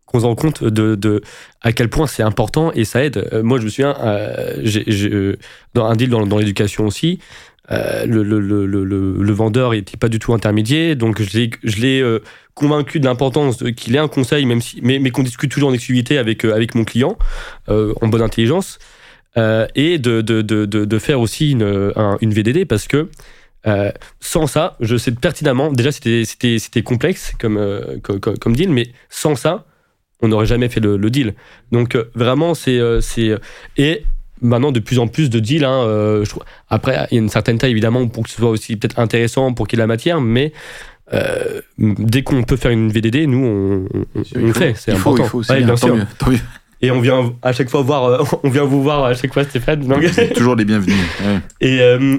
qu'on se rend compte de, de à quel point c'est important et ça aide. Euh, moi, je me souviens, euh, j'ai, euh, dans un deal dans, dans l'éducation aussi, euh, le, vendeur n'était pas du tout intermédiaire, donc je l'ai, euh, convaincu de l'importance qu'il ait un conseil, même si, mais, qu'on discute toujours en exclusivité avec, euh, avec mon client, en bonne intelligence, et de, de, de, faire aussi une, un- une VDD parce que sans ça, je sais pertinemment, déjà c'était, complexe comme, comme, comme- deal, mais sans ça, on n'aurait jamais fait le, deal. Donc vraiment, c'est, c'est. Et maintenant, de plus en plus de deals, hein, euh, je après, il y a une certaine taille évidemment pour que ce soit aussi peut-être intéressant, pour qu'il y ait la matière, mais. euh, dès qu'on peut faire une VDD, nous on, on- fait, c'est il faut, important. il faut, Ouais, bien, tant sûr. mieux, tant mieux. Et on vient à chaque fois voir, euh, on vient vous voir à chaque fois, Stéphane. Toujours les bienvenus. ouais. et euh,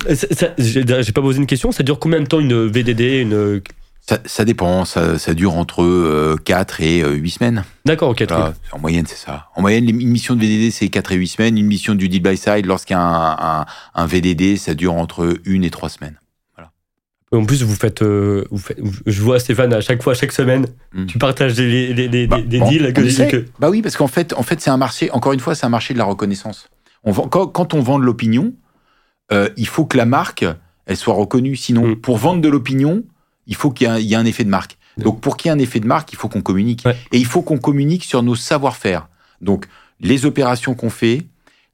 j'ai pas posé une question, ça dure combien de temps une VDD une, ça, ça dépend, ça, ça dure entre euh, 4 et euh, 8 semaines. D'accord, ok, Voilà, en moyenne, c'est ça. En moyenne, une mission de VDD, c'est 4 et 8 semaines. Une mission du deal by side, lorsqu'il y a un, un, un VDD, ça dure entre 1 et 3 semaines. En plus, vous faites, euh, vous faites- je vois Stéphane à chaque fois, chaque semaine, Mm. tu partages des, des, des, Bah, des bon, deals que, Bah oui, parce qu'en fait, en fait, c'est un marché. Encore une fois, c'est un marché de la reconnaissance. On vend, quand, quand on vend de l'opinion, euh, il faut que la marque, elle soit reconnue. Sinon, Mm. pour vendre de l'opinion, il faut qu'il y, ait un- effet de marque. Donc, pour qu'il y ait un effet de marque, il faut qu'on communique. Ouais. Et il faut qu'on communique sur nos savoir-faire. Donc, les opérations qu'on fait,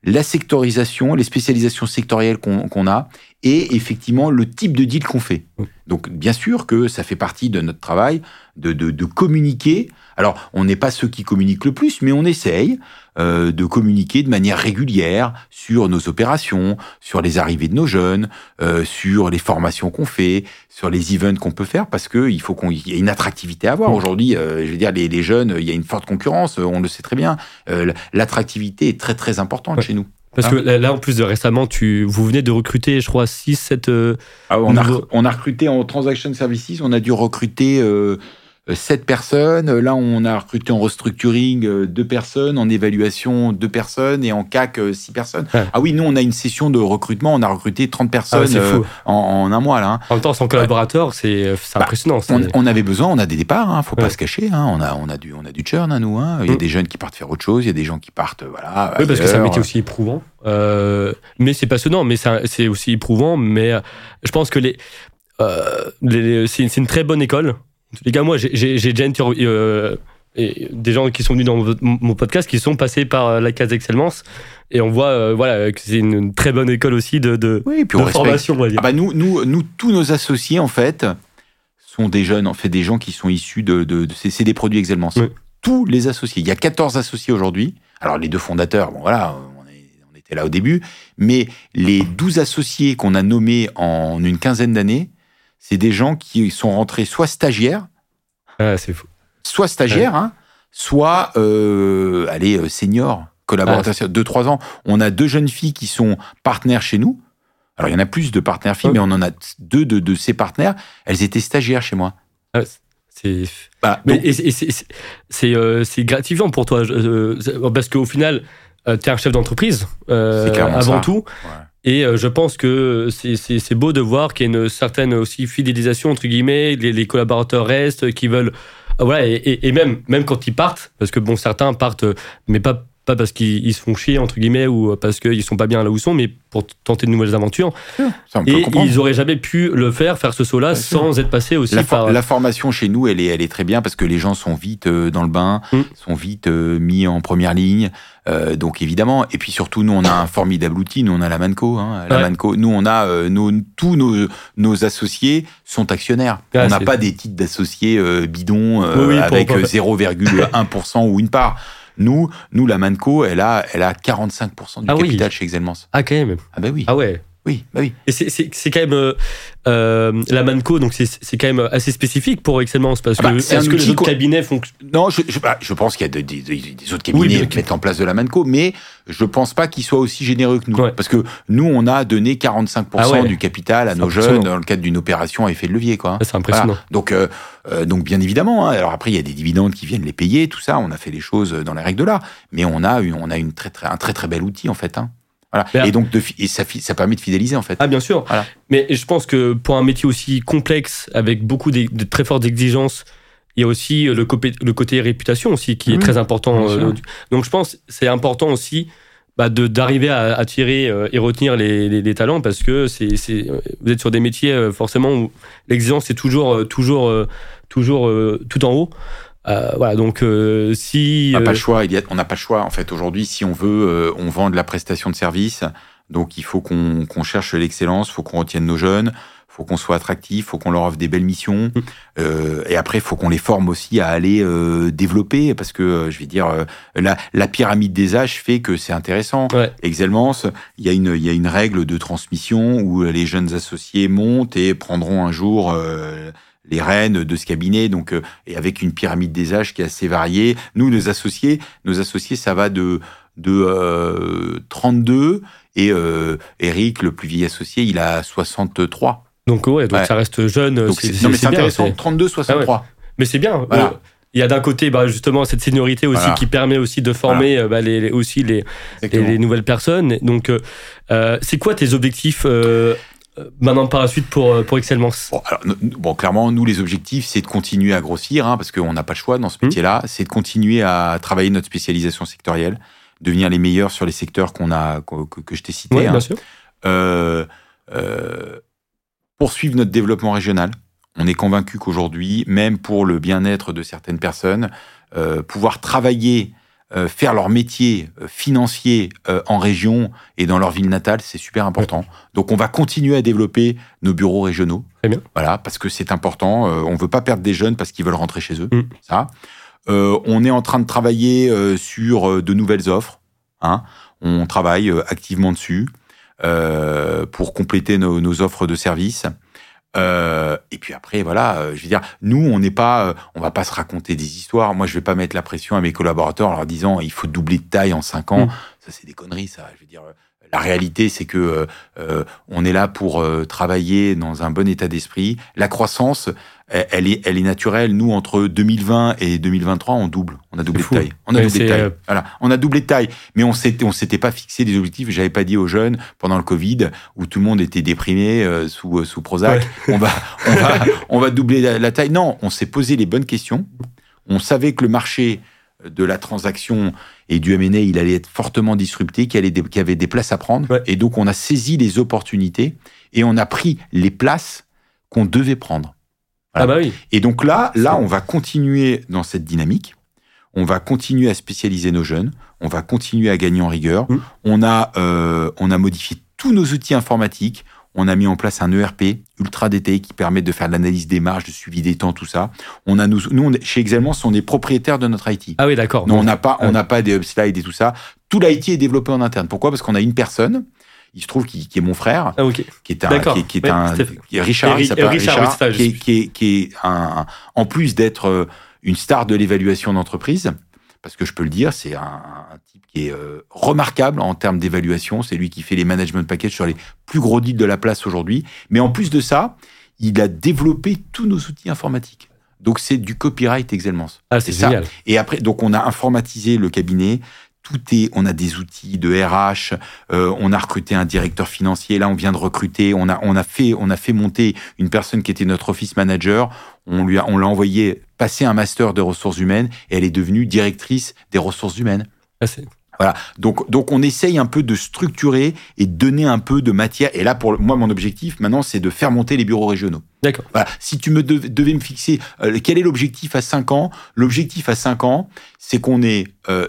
la sectorisation, les spécialisations sectorielles qu'on a, et effectivement le type de deal qu'on fait. Donc, bien sûr que ça fait partie de notre travail de, de, de communiquer. Alors, on n'est pas ceux qui communiquent le plus, mais on essaye euh, de communiquer de manière régulière sur nos opérations, sur les arrivées de nos jeunes, euh, sur les formations qu'on fait, sur les events qu'on peut faire, parce que il faut qu'on y ait une attractivité à avoir. Mm. Aujourd'hui, euh, je veux dire, les, les jeunes, il y a une forte concurrence, on le sait très bien. L'attractivité est très très importante Ouais. chez nous. Parce Hein que là, en plus de récemment, tu, vous venez de recruter, je crois, 6, 7. euh, Ah, on, a, on recruté en Transaction Services, on a dû recruter euh, euh, sept personnes. Là, on a recruté en restructuring euh, deux personnes, en évaluation deux personnes et en CAC euh, six personnes. Ouais. Ah oui, nous, on a une session de recrutement, on a recruté 30 personnes Ah, euh, fou. en, en un mois. Là, hein. En même temps, sans collaborateur, c'est c'est Bah, impressionnant. on, on avait besoin, on a des départs, hein, faut Ouais. pas se cacher. Hein, on, a, on, a du, on a du churn, hein, nous. Hein. Il y a Mm. des jeunes qui partent faire autre chose, il y a des gens qui partent. euh, Voilà, Oui, parce que c'est un métier aussi éprouvant. Euh, mais c'est passionnant, mais c'est aussi éprouvant. Mais euh, je pense que les, euh, les- c'est une très bonne école. En les cas, moi, j'ai- déjà euh, et des gens qui sont venus dans mon- podcast qui sont passés par euh, la case d'excellence. Et on voit euh, voilà, que c'est une très bonne école aussi de, de, Oui, puis de on respecte. formation, on va dire. Ah bah nous, nous, nous, tous nos associés, en fait, sont des jeunes, en fait, des gens qui sont issus de... de, de- c'est des produits Excelmance. Oui. Tous les associés. Il y a 14 associés aujourd'hui. Alors, les deux fondateurs, bon, voilà, on, est- on était là au début. Mais les 12 associés qu'on a nommés en une quinzaine d'années, c'est des gens qui sont rentrés soit stagiaires, Ah, c'est fou. soit stagiaires, hein, soit, euh, allez, euh, seniors, collaborateurs, Ah, deux, trois ans. On a deux jeunes filles qui sont partenaires chez nous. Alors, il y en a plus de partenaires filles, Ouais. mais on en a deux de, de ces partenaires. Elles étaient stagiaires chez moi. Ah, c'est Bah, euh, gratifiant pour toi, euh, parce qu'au final, tu es un chef d'entreprise avant ça. tout. Et euh, je pense que c'est- beau de voir qu'il y a une certaine aussi fidélisation, entre guillemets, les, les collaborateurs restent, qui veulent... euh, voilà, et, et- et même, même quand ils partent, parce que bon, certains partent, euh, mais pas, pas parce qu'ils ils se font chier, entre guillemets, ou parce qu'ils sont pas bien là où ils sont, mais pour tenter de nouvelles aventures. ça, Et ils auraient jamais pu le faire, faire ce saut-là, sûr. sans être passé aussi La, par... la formation chez nous, elle est, elle est très bien parce que les gens sont vite euh, dans le bain, Mm. sont vite euh, mis en première ligne. Euh, donc évidemment, et puis surtout, nous on a un formidable outil. Nous on a la Manco. Hein, la Ouais. Manco. Nous on a euh, nos, tous nos, nos associés sont actionnaires. Ah, on n'a pas des titres d'associés euh, bidons euh, Oui, oui, pour- avec pour- euh, 0,1% ou une part. Nous, nous la Manco, elle a, elle a 45% du Ah oui. capital chez Excelmance. Ah, quand même. Ah bah oui, Ah ouais. Oui, bah oui. Et c'est- quand même euh, euh, la Manco, donc c'est quand même assez spécifique pour Excellence parce Ah bah, que est-ce que les autres cabinets font Non, je, je, bah, je pense qu'il y a de- des- autres cabinets qui mettent en place de la Manco, mais je pense pas qu'ils soient aussi généreux que nous. Ouais. Parce que nous, on a donné 45% Ah ouais. du capital à nos jeunes dans le cadre d'une opération à effet de levier. Quoi. Ah, C'est impressionnant. Voilà. Donc, euh, euh, donc, bien évidemment, hein, alors après, il y a des dividendes qui viennent les payer, tout ça, on a fait les choses dans les règles de l'art, mais on a, une- on a une très, très, un très très bel outil, en fait. Hein. Voilà. Et donc, de, fi- et ça, permet de fidéliser, en fait. Ah bien sûr. Voilà. Mais je pense que pour un métier aussi complexe avec beaucoup de, de très fortes exigences, il y a aussi le, copé- le côté réputation aussi qui est très important. euh, donc je pense que c'est important aussi bah, d'arriver à attirer euh, et retenir les, les- les talents parce que c'est euh, vous êtes sur des métiers euh, forcément où l'exigence est toujours euh, toujours euh, toujours euh, tout en haut. Euh, voilà donc euh, si On n'a pas euh, le choix. Y a- on n'a pas le choix. En fait, aujourd'hui, si on veut, euh, on vend de la prestation de service. Donc, il faut qu'on qu'on cherche l'excellence. Il faut qu'on retienne nos jeunes. Il faut qu'on soit attractif. Il faut qu'on leur offre des belles missions. Mm. Euh, et après, il faut qu'on les forme aussi à aller euh, développer. Parce que, euh, je vais dire, euh, la, la pyramide des âges fait que c'est intéressant. Ouais. Excelmance, il y, a une, il y a une règle de transmission où les jeunes associés montent et prendront un jour euh, les rênes de ce cabinet, donc euh, et avec une pyramide des âges qui est assez variée. Nous, nos associés, nos associés, ça va de de euh, 32 et euh, Eric, le plus vieil associé, il a 63. Donc ouais, donc Ouais. ça reste jeune. Donc, c'est- non, mais c'est bien, intéressant, c'est- 32-63. Mais c'est bien. Voilà. Euh, Il y a d'un côté bah, justement cette seniorité aussi Voilà. qui permet aussi de former euh, bah, les, les- aussi les, les, nouvelles personnes. Donc, euh, euh, c'est quoi tes objectifs euh, euh, maintenant par la suite pour, euh, pour Excellence Bon, alors, clairement, nous, les objectifs, c'est de continuer à grossir, hein, parce qu'on n'a pas le choix dans ce métier-là. C'est de continuer à travailler notre spécialisation sectorielle, devenir les meilleurs sur les secteurs qu'on a, que, je t'ai cités. Oui, hein. bien sûr. Euh, euh, poursuivre notre développement régional. On est convaincu qu'aujourd'hui, même pour le bien-être de certaines personnes, euh, pouvoir travailler, euh, faire leur métier euh, financier euh, en région et dans leur ville natale, c'est super important. Donc, on va continuer à développer nos bureaux régionaux. Très bien. Voilà, parce que c'est important. Euh, on veut pas perdre des jeunes parce qu'ils veulent rentrer chez eux. Mm. Ça. Euh, on est en train de travailler euh, sur euh, de nouvelles offres. Hein. On travaille euh, activement dessus euh, pour compléter nos, nos offres de services. Euh, et puis après, voilà, euh, je veux dire, nous, on n'est pas, euh, on va pas se raconter des histoires. Moi, je vais pas mettre la pression à mes collaborateurs en leur disant il faut doubler de taille en cinq ans. Mm. Ça, c'est des conneries, ça. Je veux dire, euh, la réalité, c'est que euh, euh, on est là pour travailler dans un bon état d'esprit. La croissance, elle, est, elle est naturelle. Nous, entre 2020 et 2023, on double. On a doublé de taille. On a Ouais, doublé de taille. euh, Voilà, on a doublé de taille, mais on s'était, on s'était pas fixé des objectifs. J'avais pas dit aux jeunes pendant le Covid où tout le monde était déprimé euh, sous euh, sous Prozac. On va, on va, on va doubler la, la taille. Non, on s'est posé les bonnes questions. On savait que le marché de la transaction et du M&A, il allait être fortement disrupté, qu'il y avait des places à prendre. Ouais. Et donc, on a saisi les opportunités et on a pris les places qu'on devait prendre. Ah bah oui. Et donc là, là, on va continuer dans cette dynamique. On va continuer à spécialiser nos jeunes. On va continuer à gagner en rigueur. Mm. On a, euh, on a modifié tous nos outils informatiques. On a mis en place un ERP ultra détaillé qui permet de faire de l'analyse des marges, de suivi des temps, tout ça. On a nous, nous on est- chez Excelmans, on est propriétaire de notre IT. Ah oui, d'accord. Non, on n'a pas, on n'a pas des upslides et tout ça. Tout l'IT est développé en interne. Pourquoi? Parce qu'on a une personne. Il se trouve qui, qui est mon frère, Ah qui est un, qui qui est un, Richard, Et il Richard, Richard, oui, qui, est, je- qui est, qui est un, en plus d'être euh, une star de l'évaluation d'entreprise, parce que je peux le dire, c'est un, un type qui est euh, remarquable en termes d'évaluation. C'est lui qui fait les management packages sur les plus gros deals de la place aujourd'hui. Mais en plus de ça, il a développé tous nos outils informatiques. Donc c'est du copyright Excelmans. Ah c'est ça. Et après, donc on a informatisé le cabinet. Tout est, on a des outils de RH. euh, on a recruté un directeur financier. Là, on vient de recruter. On a, on a fait, on a fait monter une personne qui était notre office manager. On lui a, on l'a envoyé passer un master de ressources humaines et elle est devenue directrice des ressources humaines. Ah, Voilà. Donc, donc on essaye un peu de structurer et de donner un peu de matière. Et là, pour le- moi, mon objectif maintenant, c'est de faire monter les bureaux régionaux. D'accord. Voilà. Si tu me dev- devais me fixer euh, quel est l'objectif à 5 ans, l'objectif à 5 ans, c'est qu'on ait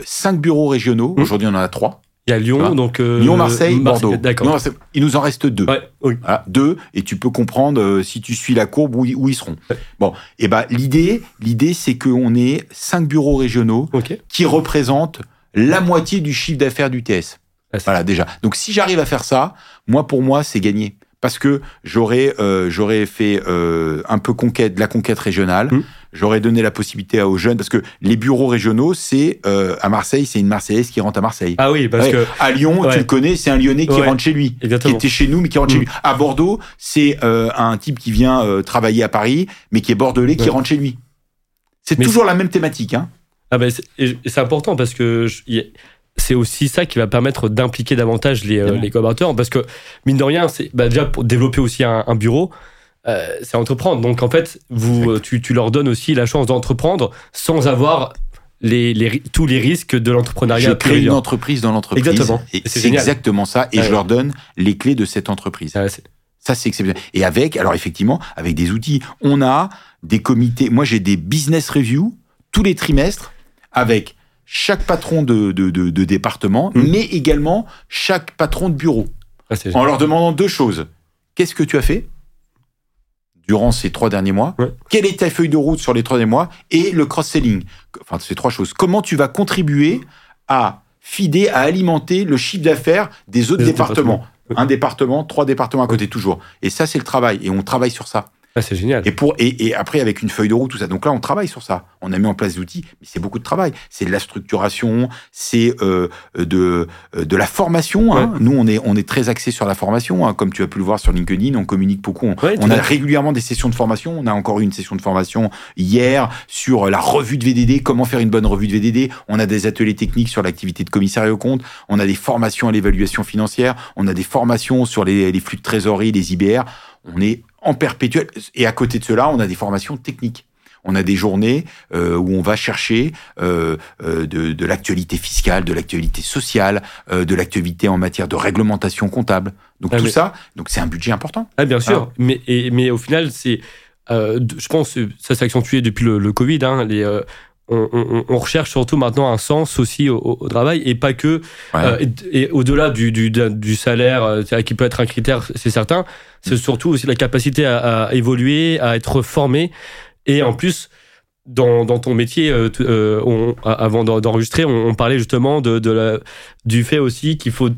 5 bureaux régionaux. Mmh. Aujourd'hui, on en a 3. Il y a Lyon, donc euh, Lyon, Marseille, Bordeaux. D'accord. Il nous en reste 2. Ouais, oui. Voilà, deux, et tu peux comprendre euh, si tu suis la courbe où, ils- où ils seront. Ouais. Bon, et ben l'idée, l'idée, c'est qu'on ait cinq bureaux régionaux Ok. qui représentent la moitié du chiffre d'affaires du TS. Ah, Voilà déjà. Donc si j'arrive à faire ça, moi pour moi c'est gagné parce que j'aurais euh, j'aurais fait euh, un peu conquête de la conquête régionale. Mm. J'aurais donné la possibilité aux jeunes parce que les bureaux régionaux c'est euh, à Marseille c'est une Marseillaise qui rentre à Marseille. Ah oui, parce Ouais. que À Lyon, Ouais. tu le connais, c'est un Lyonnais qui Ouais. rentre chez lui, qui exactement. était chez nous mais qui rentre chez lui. À Bordeaux, c'est euh, un type qui vient euh, travailler à Paris mais qui est bordelais qui rentre chez lui. C'est toujours la même thématique. Hein. Ah ben c'est important parce que c'est aussi ça qui va permettre d'impliquer davantage les, euh, les collaborateurs parce que mine de rien, c'est bah, déjà pour développer aussi un, un bureau, euh, c'est entreprendre. Donc en fait, vous, euh, tu, tu leur donnes aussi la chance d'entreprendre sans avoir les, les tous les risques de l'entrepreneuriat. Je crée une entreprise dans l'entreprise. Exactement. C'est exactement ça. Et je leur donne les clés de cette entreprise. Ah, Ça, c'est exceptionnel. Et avec, alors effectivement, avec des outils, on a des comités. Moi, j'ai des business reviews tous les trimestres avec chaque patron de, de, de, de département, Mm. mais également chaque patron de bureau, ah, en leur demandant deux choses. Qu'est-ce que tu as fait durant ces trois derniers mois Ouais. Quelle est ta feuille de route sur les trois derniers mois Et le cross-selling. Enfin, ces trois choses. Comment tu vas contribuer à fider, à alimenter le chiffre d'affaires des autres Des autres départements départements. un département, trois départements à côté toujours. Et ça, c'est le travail. Et on travaille sur ça. Ah, c'est génial. Et, pour, et, et, après, avec une feuille de route, tout ça. Donc là, on travaille sur ça. On a mis en place des outils, mais c'est beaucoup de travail. C'est de la structuration, c'est euh, de, de la formation. Hein. Nous, on est, on est très axé sur la formation. Hein. Comme tu as pu le voir sur LinkedIn, on communique beaucoup. On, ouais, on a régulièrement des sessions de formation. On a encore eu une session de formation hier sur la revue de VDD, comment faire une bonne revue de VDD. On a des ateliers techniques sur l'activité de commissariat au compte. On a des formations à l'évaluation financière. On a des formations sur les, les flux de trésorerie, les IBR. On est en perpétuel. Et à côté de cela, on a des formations techniques. On a des journées euh, où on va chercher euh, euh, de, de l'actualité fiscale, de l'actualité sociale, de l'actualité en matière de réglementation comptable. Donc Ah, tout mais- ça, donc c'est un budget important. Ah, bien sûr. Ah. Mais, et- mais au final, c'est, je pense, que ça s'est accentué depuis le, le Covid. Hein, les, on, on- on recherche surtout maintenant un sens aussi au, au travail et pas que Ouais. euh, et, et au-delà du, du, du salaire euh, qui peut être un critère, c'est certain. C'est surtout aussi la capacité à, à évoluer, à être formé et en plus. Dans, dans ton métier, euh, euh, on- avant d'en- d'enregistrer, on, on parlait justement de, de la, du fait aussi qu'il faut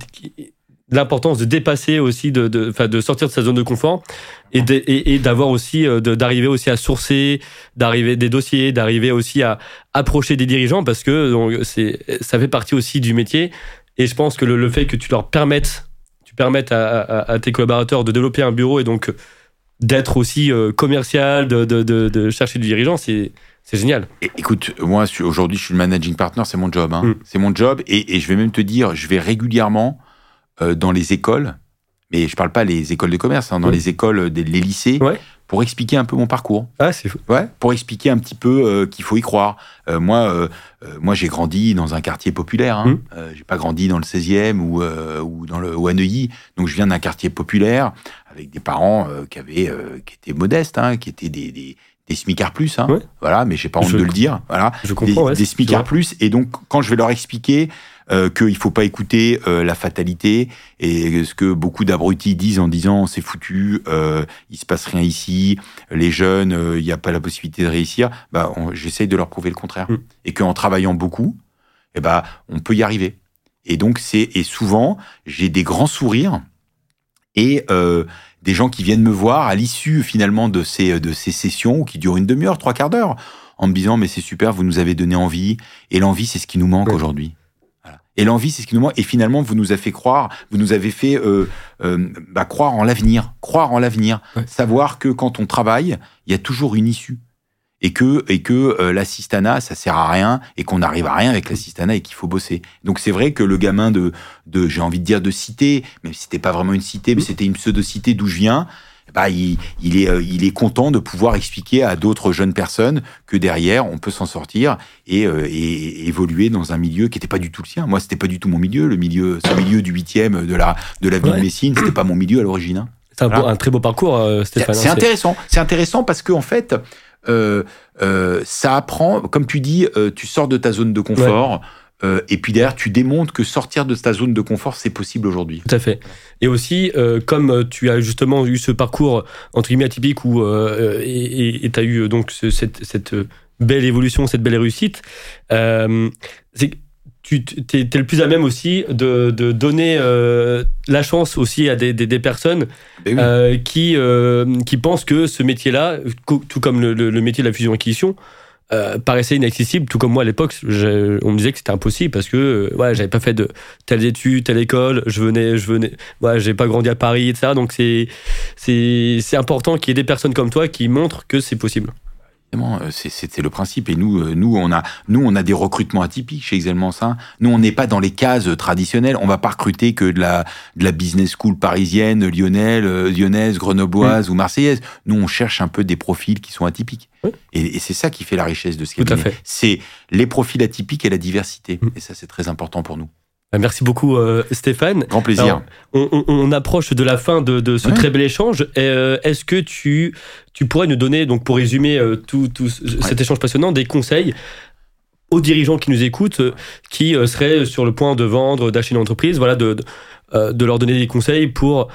l'importance de dépasser aussi, de, de, de sortir de sa zone de confort et de- et et d'avoir aussi, euh, d'arriver aussi à sourcer, d'arriver des dossiers, d'arriver aussi à approcher des dirigeants parce que donc, c'est, ça fait partie aussi du métier. Et je pense que le, le fait que tu leur permettes, tu permettes à, à- à tes collaborateurs de développer un bureau et donc d'être aussi euh, commercial, de, de, chercher du dirigeant, c'est, c'est génial. Écoute, moi aujourd'hui je suis le managing partner, c'est mon job. Hein. Mm. C'est mon job et, et je vais même te dire, je vais régulièrement euh, dans les écoles, mais je parle pas les écoles de commerce, hein, dans les écoles, des, les lycées, Ouais. pour expliquer un peu mon parcours. Ah, c'est fou. Ouais, pour expliquer un petit peu euh, qu'il faut y croire. Euh, moi, euh, euh, moi, j'ai grandi dans un quartier populaire. Hein. Mm. Euh, j'ai pas grandi dans le 16e ou, euh, ou dans le ou à Neuilly. Donc, je viens d'un quartier populaire avec des parents euh, qui avaient, euh, qui étaient modestes, hein, qui étaient des, des, des smicards plus. Hein. Ouais. Voilà, mais j'ai pas honte Je de le dire. Voilà, Je des, comprends. ouais, des smicards plus. Et donc, quand je vais leur expliquer euh, qu'il faut pas écouter euh, la fatalité et ce que beaucoup d'abrutis disent en disant c'est foutu, euh, il se passe rien ici, les jeunes, euh, il n'y a pas la possibilité de réussir, bah, j'essaye de leur prouver le contraire. Mm. Et qu'en travaillant beaucoup, eh bah, on peut y arriver. Et donc, c'est, et souvent, j'ai des grands sourires et euh, des gens qui viennent me voir à l'issue finalement de ces, de ces sessions qui durent une demi-heure, trois quarts d'heure, en me disant mais c'est super, vous nous avez donné envie. Et l'envie, c'est ce qui nous manque Ouais. aujourd'hui. Et l'envie, c'est ce qui nous manque. Et finalement, vous nous avez fait croire, vous nous avez fait euh, euh, bah, croire en l'avenir, croire en l'avenir, Ouais. savoir que quand on travaille, il y a toujours une issue. Et que, et que euh, l'assistanat, ça sert à rien, et qu'on n'arrive à rien avec l'assistanat et qu'il faut bosser. Donc c'est vrai que le gamin de, de j'ai envie de dire de cité, même si c'était pas vraiment une cité, mais c'était une pseudo-cité d'où je viens, bah, il, il, est, euh, il est content de pouvoir expliquer à d'autres jeunes personnes que derrière, on peut s'en sortir et, euh, et évoluer dans un milieu qui n'était pas du tout le sien. Moi, c'était pas du tout mon milieu. Le milieu, ce milieu du huitième de la, de la ville Ouais. de Messine, c'était pas mon milieu à l'origine. hein. C'est un, beau- Voilà. un très beau parcours, euh, C'est Stéphane. c'est hein, intéressant. C'est intéressant parce que en fait, euh, ça apprend, comme tu dis, tu sors de ta zone de confort. Euh, et puis derrière, tu démontres que sortir de ta zone de confort, c'est possible aujourd'hui. Tout à fait. Et aussi, euh, comme euh, tu as justement eu ce parcours entre guillemets atypique où euh, et tu as eu donc ce- cette, cette belle évolution, cette belle réussite, c'est tu es, le plus à même aussi de, de donner euh, la chance aussi à des, des, des personnes Ben oui. euh, qui, euh, qui pensent que ce métier-là, tout comme le métier de la fusion-acquisition, euh, paraissait inaccessible, tout comme moi à l'époque, on me disait que c'était impossible parce que euh, ouais, j'avais pas fait de telles études, telle école, je venais, je venais, ouais, j'ai pas grandi à Paris, etc. Donc c'est important qu'il y ait des personnes comme toi qui montrent que c'est possible. Euh, c'est- C'était le principe. Et nous, euh, nous, on a, nous, on a des recrutements atypiques chez Excelmans. Hein. Nous, on n'est pas dans les cases traditionnelles. On va pas recruter que de la, de la business school parisienne, lyonnaise, euh, lyonnaise, grenobloise ou marseillaise. Nous, on cherche un peu des profils qui sont atypiques. Oui. Et, et c'est ça qui fait la richesse de ce Tout à cabinet. fait. C'est les profils atypiques et la diversité. Mm. Et ça, c'est très important pour nous. Bah, Merci beaucoup euh, Stéphane. Grand plaisir. Alors, on, on- on approche de la fin de, de ce Ouais. très bel échange. Euh, Est-ce que tu, tu pourrais nous donner, donc pour résumer euh, tout, tout ce- cet échange passionnant, des conseils aux dirigeants qui nous écoutent, qui seraient sur le point de vendre, d'acheter une entreprise, voilà, de, de, de leur donner des conseils pour,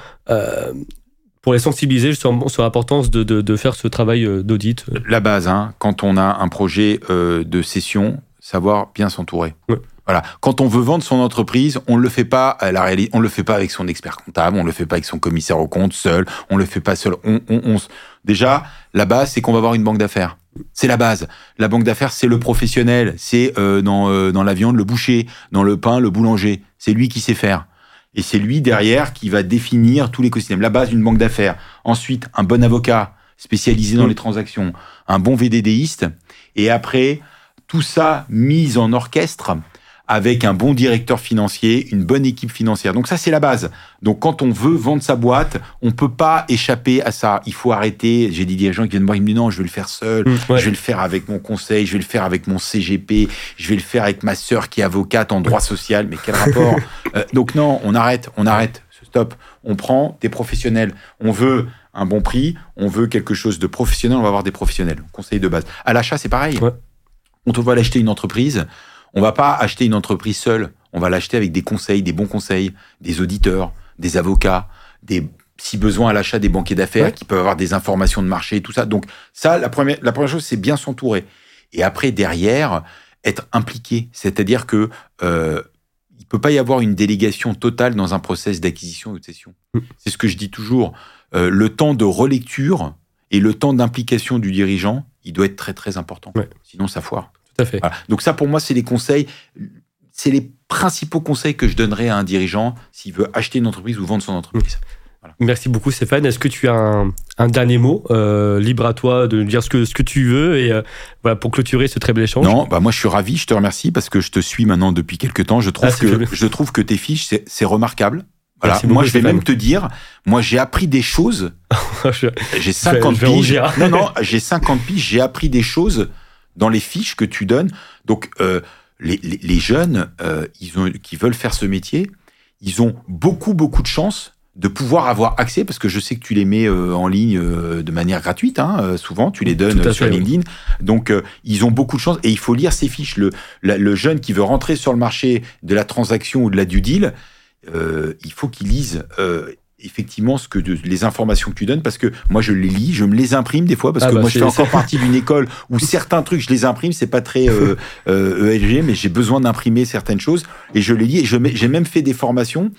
pour les sensibiliser sur l'importance de, faire ce travail d'audit. la base, hein, quand on a un projet de session, savoir bien s'entourer. Ouais. Voilà. Quand on veut vendre son entreprise, on le fait pas à la réalité, on le fait pas avec son expert comptable, on le fait pas avec son commissaire au compte seul, on le fait pas seul. On, on, on déjà, la base, c'est qu'on va avoir une banque d'affaires. C'est la base. La banque d'affaires, c'est le professionnel. C'est euh, dans, euh, dans la viande, le boucher, dans le pain, le boulanger. C'est lui qui sait faire. Et c'est lui derrière qui va définir tout l'écosystème. La base d'une banque d'affaires. Ensuite, un bon avocat spécialisé dans Mm. les transactions, un bon VDDiste. Et après, tout ça mis en orchestre avec un bon directeur financier, une bonne équipe financière. Donc ça, c'est la base. Donc quand on veut vendre sa boîte, on peut pas échapper à ça. Il faut arrêter. J'ai des dirigeants qui viennent me voir, ils me disent non, je vais le faire seul. Mm, ouais. Je vais le faire avec mon conseil, je vais le faire avec mon CGP, je vais le faire avec ma sœur qui est avocate en droit social. Mais quel rapport Euh, Donc non, on arrête, on arrête, stop. On prend des professionnels. On veut un bon prix, on veut quelque chose de professionnel, on va avoir des professionnels. Conseil de base. À l'achat, c'est pareil. Ouais. On va l'acheter une entreprise, on va pas acheter une entreprise seule. On va l'acheter avec des conseils, des bons conseils, des auditeurs, des avocats, des si besoin à l'achat des banquiers d'affaires Ouais. qui peuvent avoir des informations de marché et tout ça. Donc ça, la première, la première chose, c'est bien s'entourer. Et après, derrière, être impliqué. C'est-à-dire que euh, il peut pas y avoir une délégation totale dans un process d'acquisition ou de cession. Mm. C'est ce que je dis toujours. Euh, le temps de relecture et le temps d'implication du dirigeant, il doit être très très important. Ouais. Sinon, ça foire. Tout à fait. Voilà. Donc ça, pour moi, c'est les conseils, c'est les principaux conseils que je donnerais à un dirigeant s'il veut acheter une entreprise ou vendre son entreprise. Merci beaucoup Stéphane. Est-ce que tu as un, un dernier mot euh, libre à toi de dire ce que, ce que tu veux et euh, voilà, pour clôturer ce très bel échange? Non, bah moi je suis ravi, je te remercie parce que je te suis maintenant depuis quelques temps. Je trouve Ah, que je trouve que tes fiches c'est remarquable. Voilà. Moi je vais Stéphane. même te dire, moi j'ai appris des choses. J'ai 50 je vais piges. Non non, j'ai 50 piges. J'ai appris des choses dans les fiches que tu donnes. Donc euh, les, les, les jeunes, euh, ils ont qui veulent faire ce métier, ils ont beaucoup beaucoup de chance de pouvoir avoir accès parce que je sais que tu les mets euh, en ligne euh, de manière gratuite hein, euh, souvent tu les donnes sur fait, oui. LinkedIn donc euh, ils ont beaucoup de chance et il faut lire ces fiches le, la- le jeune qui veut rentrer sur le marché de la transaction ou de la due deal euh, il faut qu'il lise euh, effectivement ce que de- les informations que tu donnes parce que moi je les lis je me les imprime des fois parce Ah que bah, moi je fais encore partie d'une école où certains trucs je les imprime c'est pas très euh, euh, ESG mais j'ai besoin d'imprimer certaines choses et je les lis et j'ai même fait des formations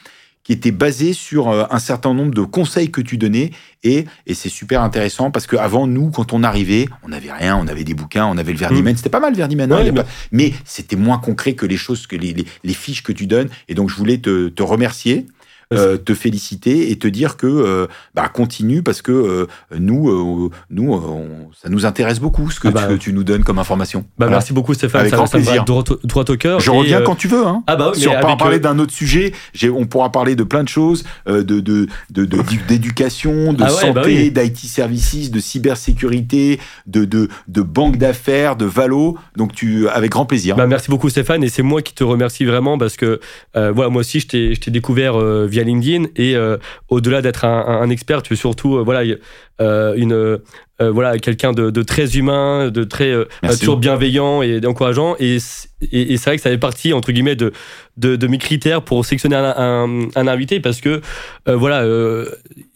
qui étaient basées sur euh, un certain nombre de conseils que tu donnais et, et c'est super intéressant parce qu'avant nous quand on arrivait on n'avait rien on avait des bouquins on avait le Verdimen c'était pas mal le Verdimen hein. Ouais, mais c'était moins concret que les choses que les, les, les fiches que tu donnes et donc je voulais te, te remercier euh, te féliciter et te dire que euh, bah, continue parce que euh, nous, nous on- ça nous intéresse beaucoup ce que, Ah bah, tu, tu nous donnes comme information. Bah, Voilà. Merci beaucoup Stéphane, Avec ça, grand ça me va plaisir. droit, au- droit au cœur. Je Et, reviens quand tu veux. Hein. Ah bah oui, si on pourra parler d'un autre sujet, on pourra parler de plein de choses, euh, de de- de- de- d'éducation, Ah ouais, bah santé, oui. d'IT services, de cybersécurité, de, de, de banque d'affaires, de valo. Donc tu, avec grand plaisir. Bah, merci beaucoup Stéphane et c'est moi qui te remercie vraiment parce que voilà moi aussi je t'ai découvert euh, via LinkedIn et euh, au-delà d'être un, expert tu es surtout euh, voilà euh, une voilà quelqu'un de, de très humain de très toujours bienveillant et encourageant. Et c- et, et c'est vrai que ça fait partie entre guillemets de de, de mes critères pour sélectionner un, un, un invité parce que voilà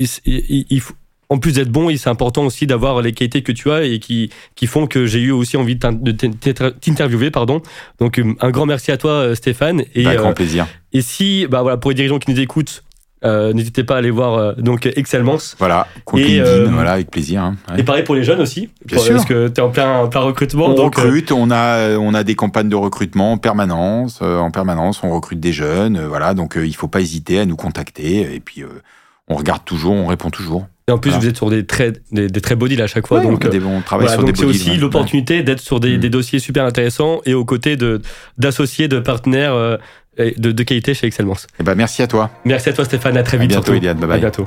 il, il- il faut en plus d'être bon, il- c'est important aussi d'avoir les qualités que tu as et qui, qui font que j'ai eu aussi envie de t'in- de t'in- t'interviewer. Pardon. Donc, euh, un grand merci à toi, euh, Stéphane. Et, Avec euh, grand plaisir. et si, bah voilà, pour les dirigeants qui nous écoutent, euh, n'hésitez pas à aller voir euh, donc Excelmance. Voilà, et, euh, voilà, avec plaisir. hein. Ouais. Et pareil pour les jeunes aussi, Bien pour- sûr. parce que tu es en plein, en plein recrutement. On donc, euh, recrute, on a on a des campagnes de recrutement en permanence, euh, en permanence, on recrute des jeunes, euh, voilà, donc euh, il faut pas hésiter à nous contacter et puis euh, on regarde toujours, on répond toujours. Et en plus, voilà. vous êtes sur des très, des, des très beaux deals à chaque fois. Ouais, donc, euh, des- on travaille Voilà, sur donc des c'est aussi ouais. l'opportunité d'être sur des, Mm. des dossiers super intéressants et aux côtés de d'associés, de partenaires euh, et de, de qualité chez Excelmance. Eh ben, merci à toi. Merci à toi Stéphane, à très À vite. bientôt, surtout. Iliad. Bye À bye. bientôt.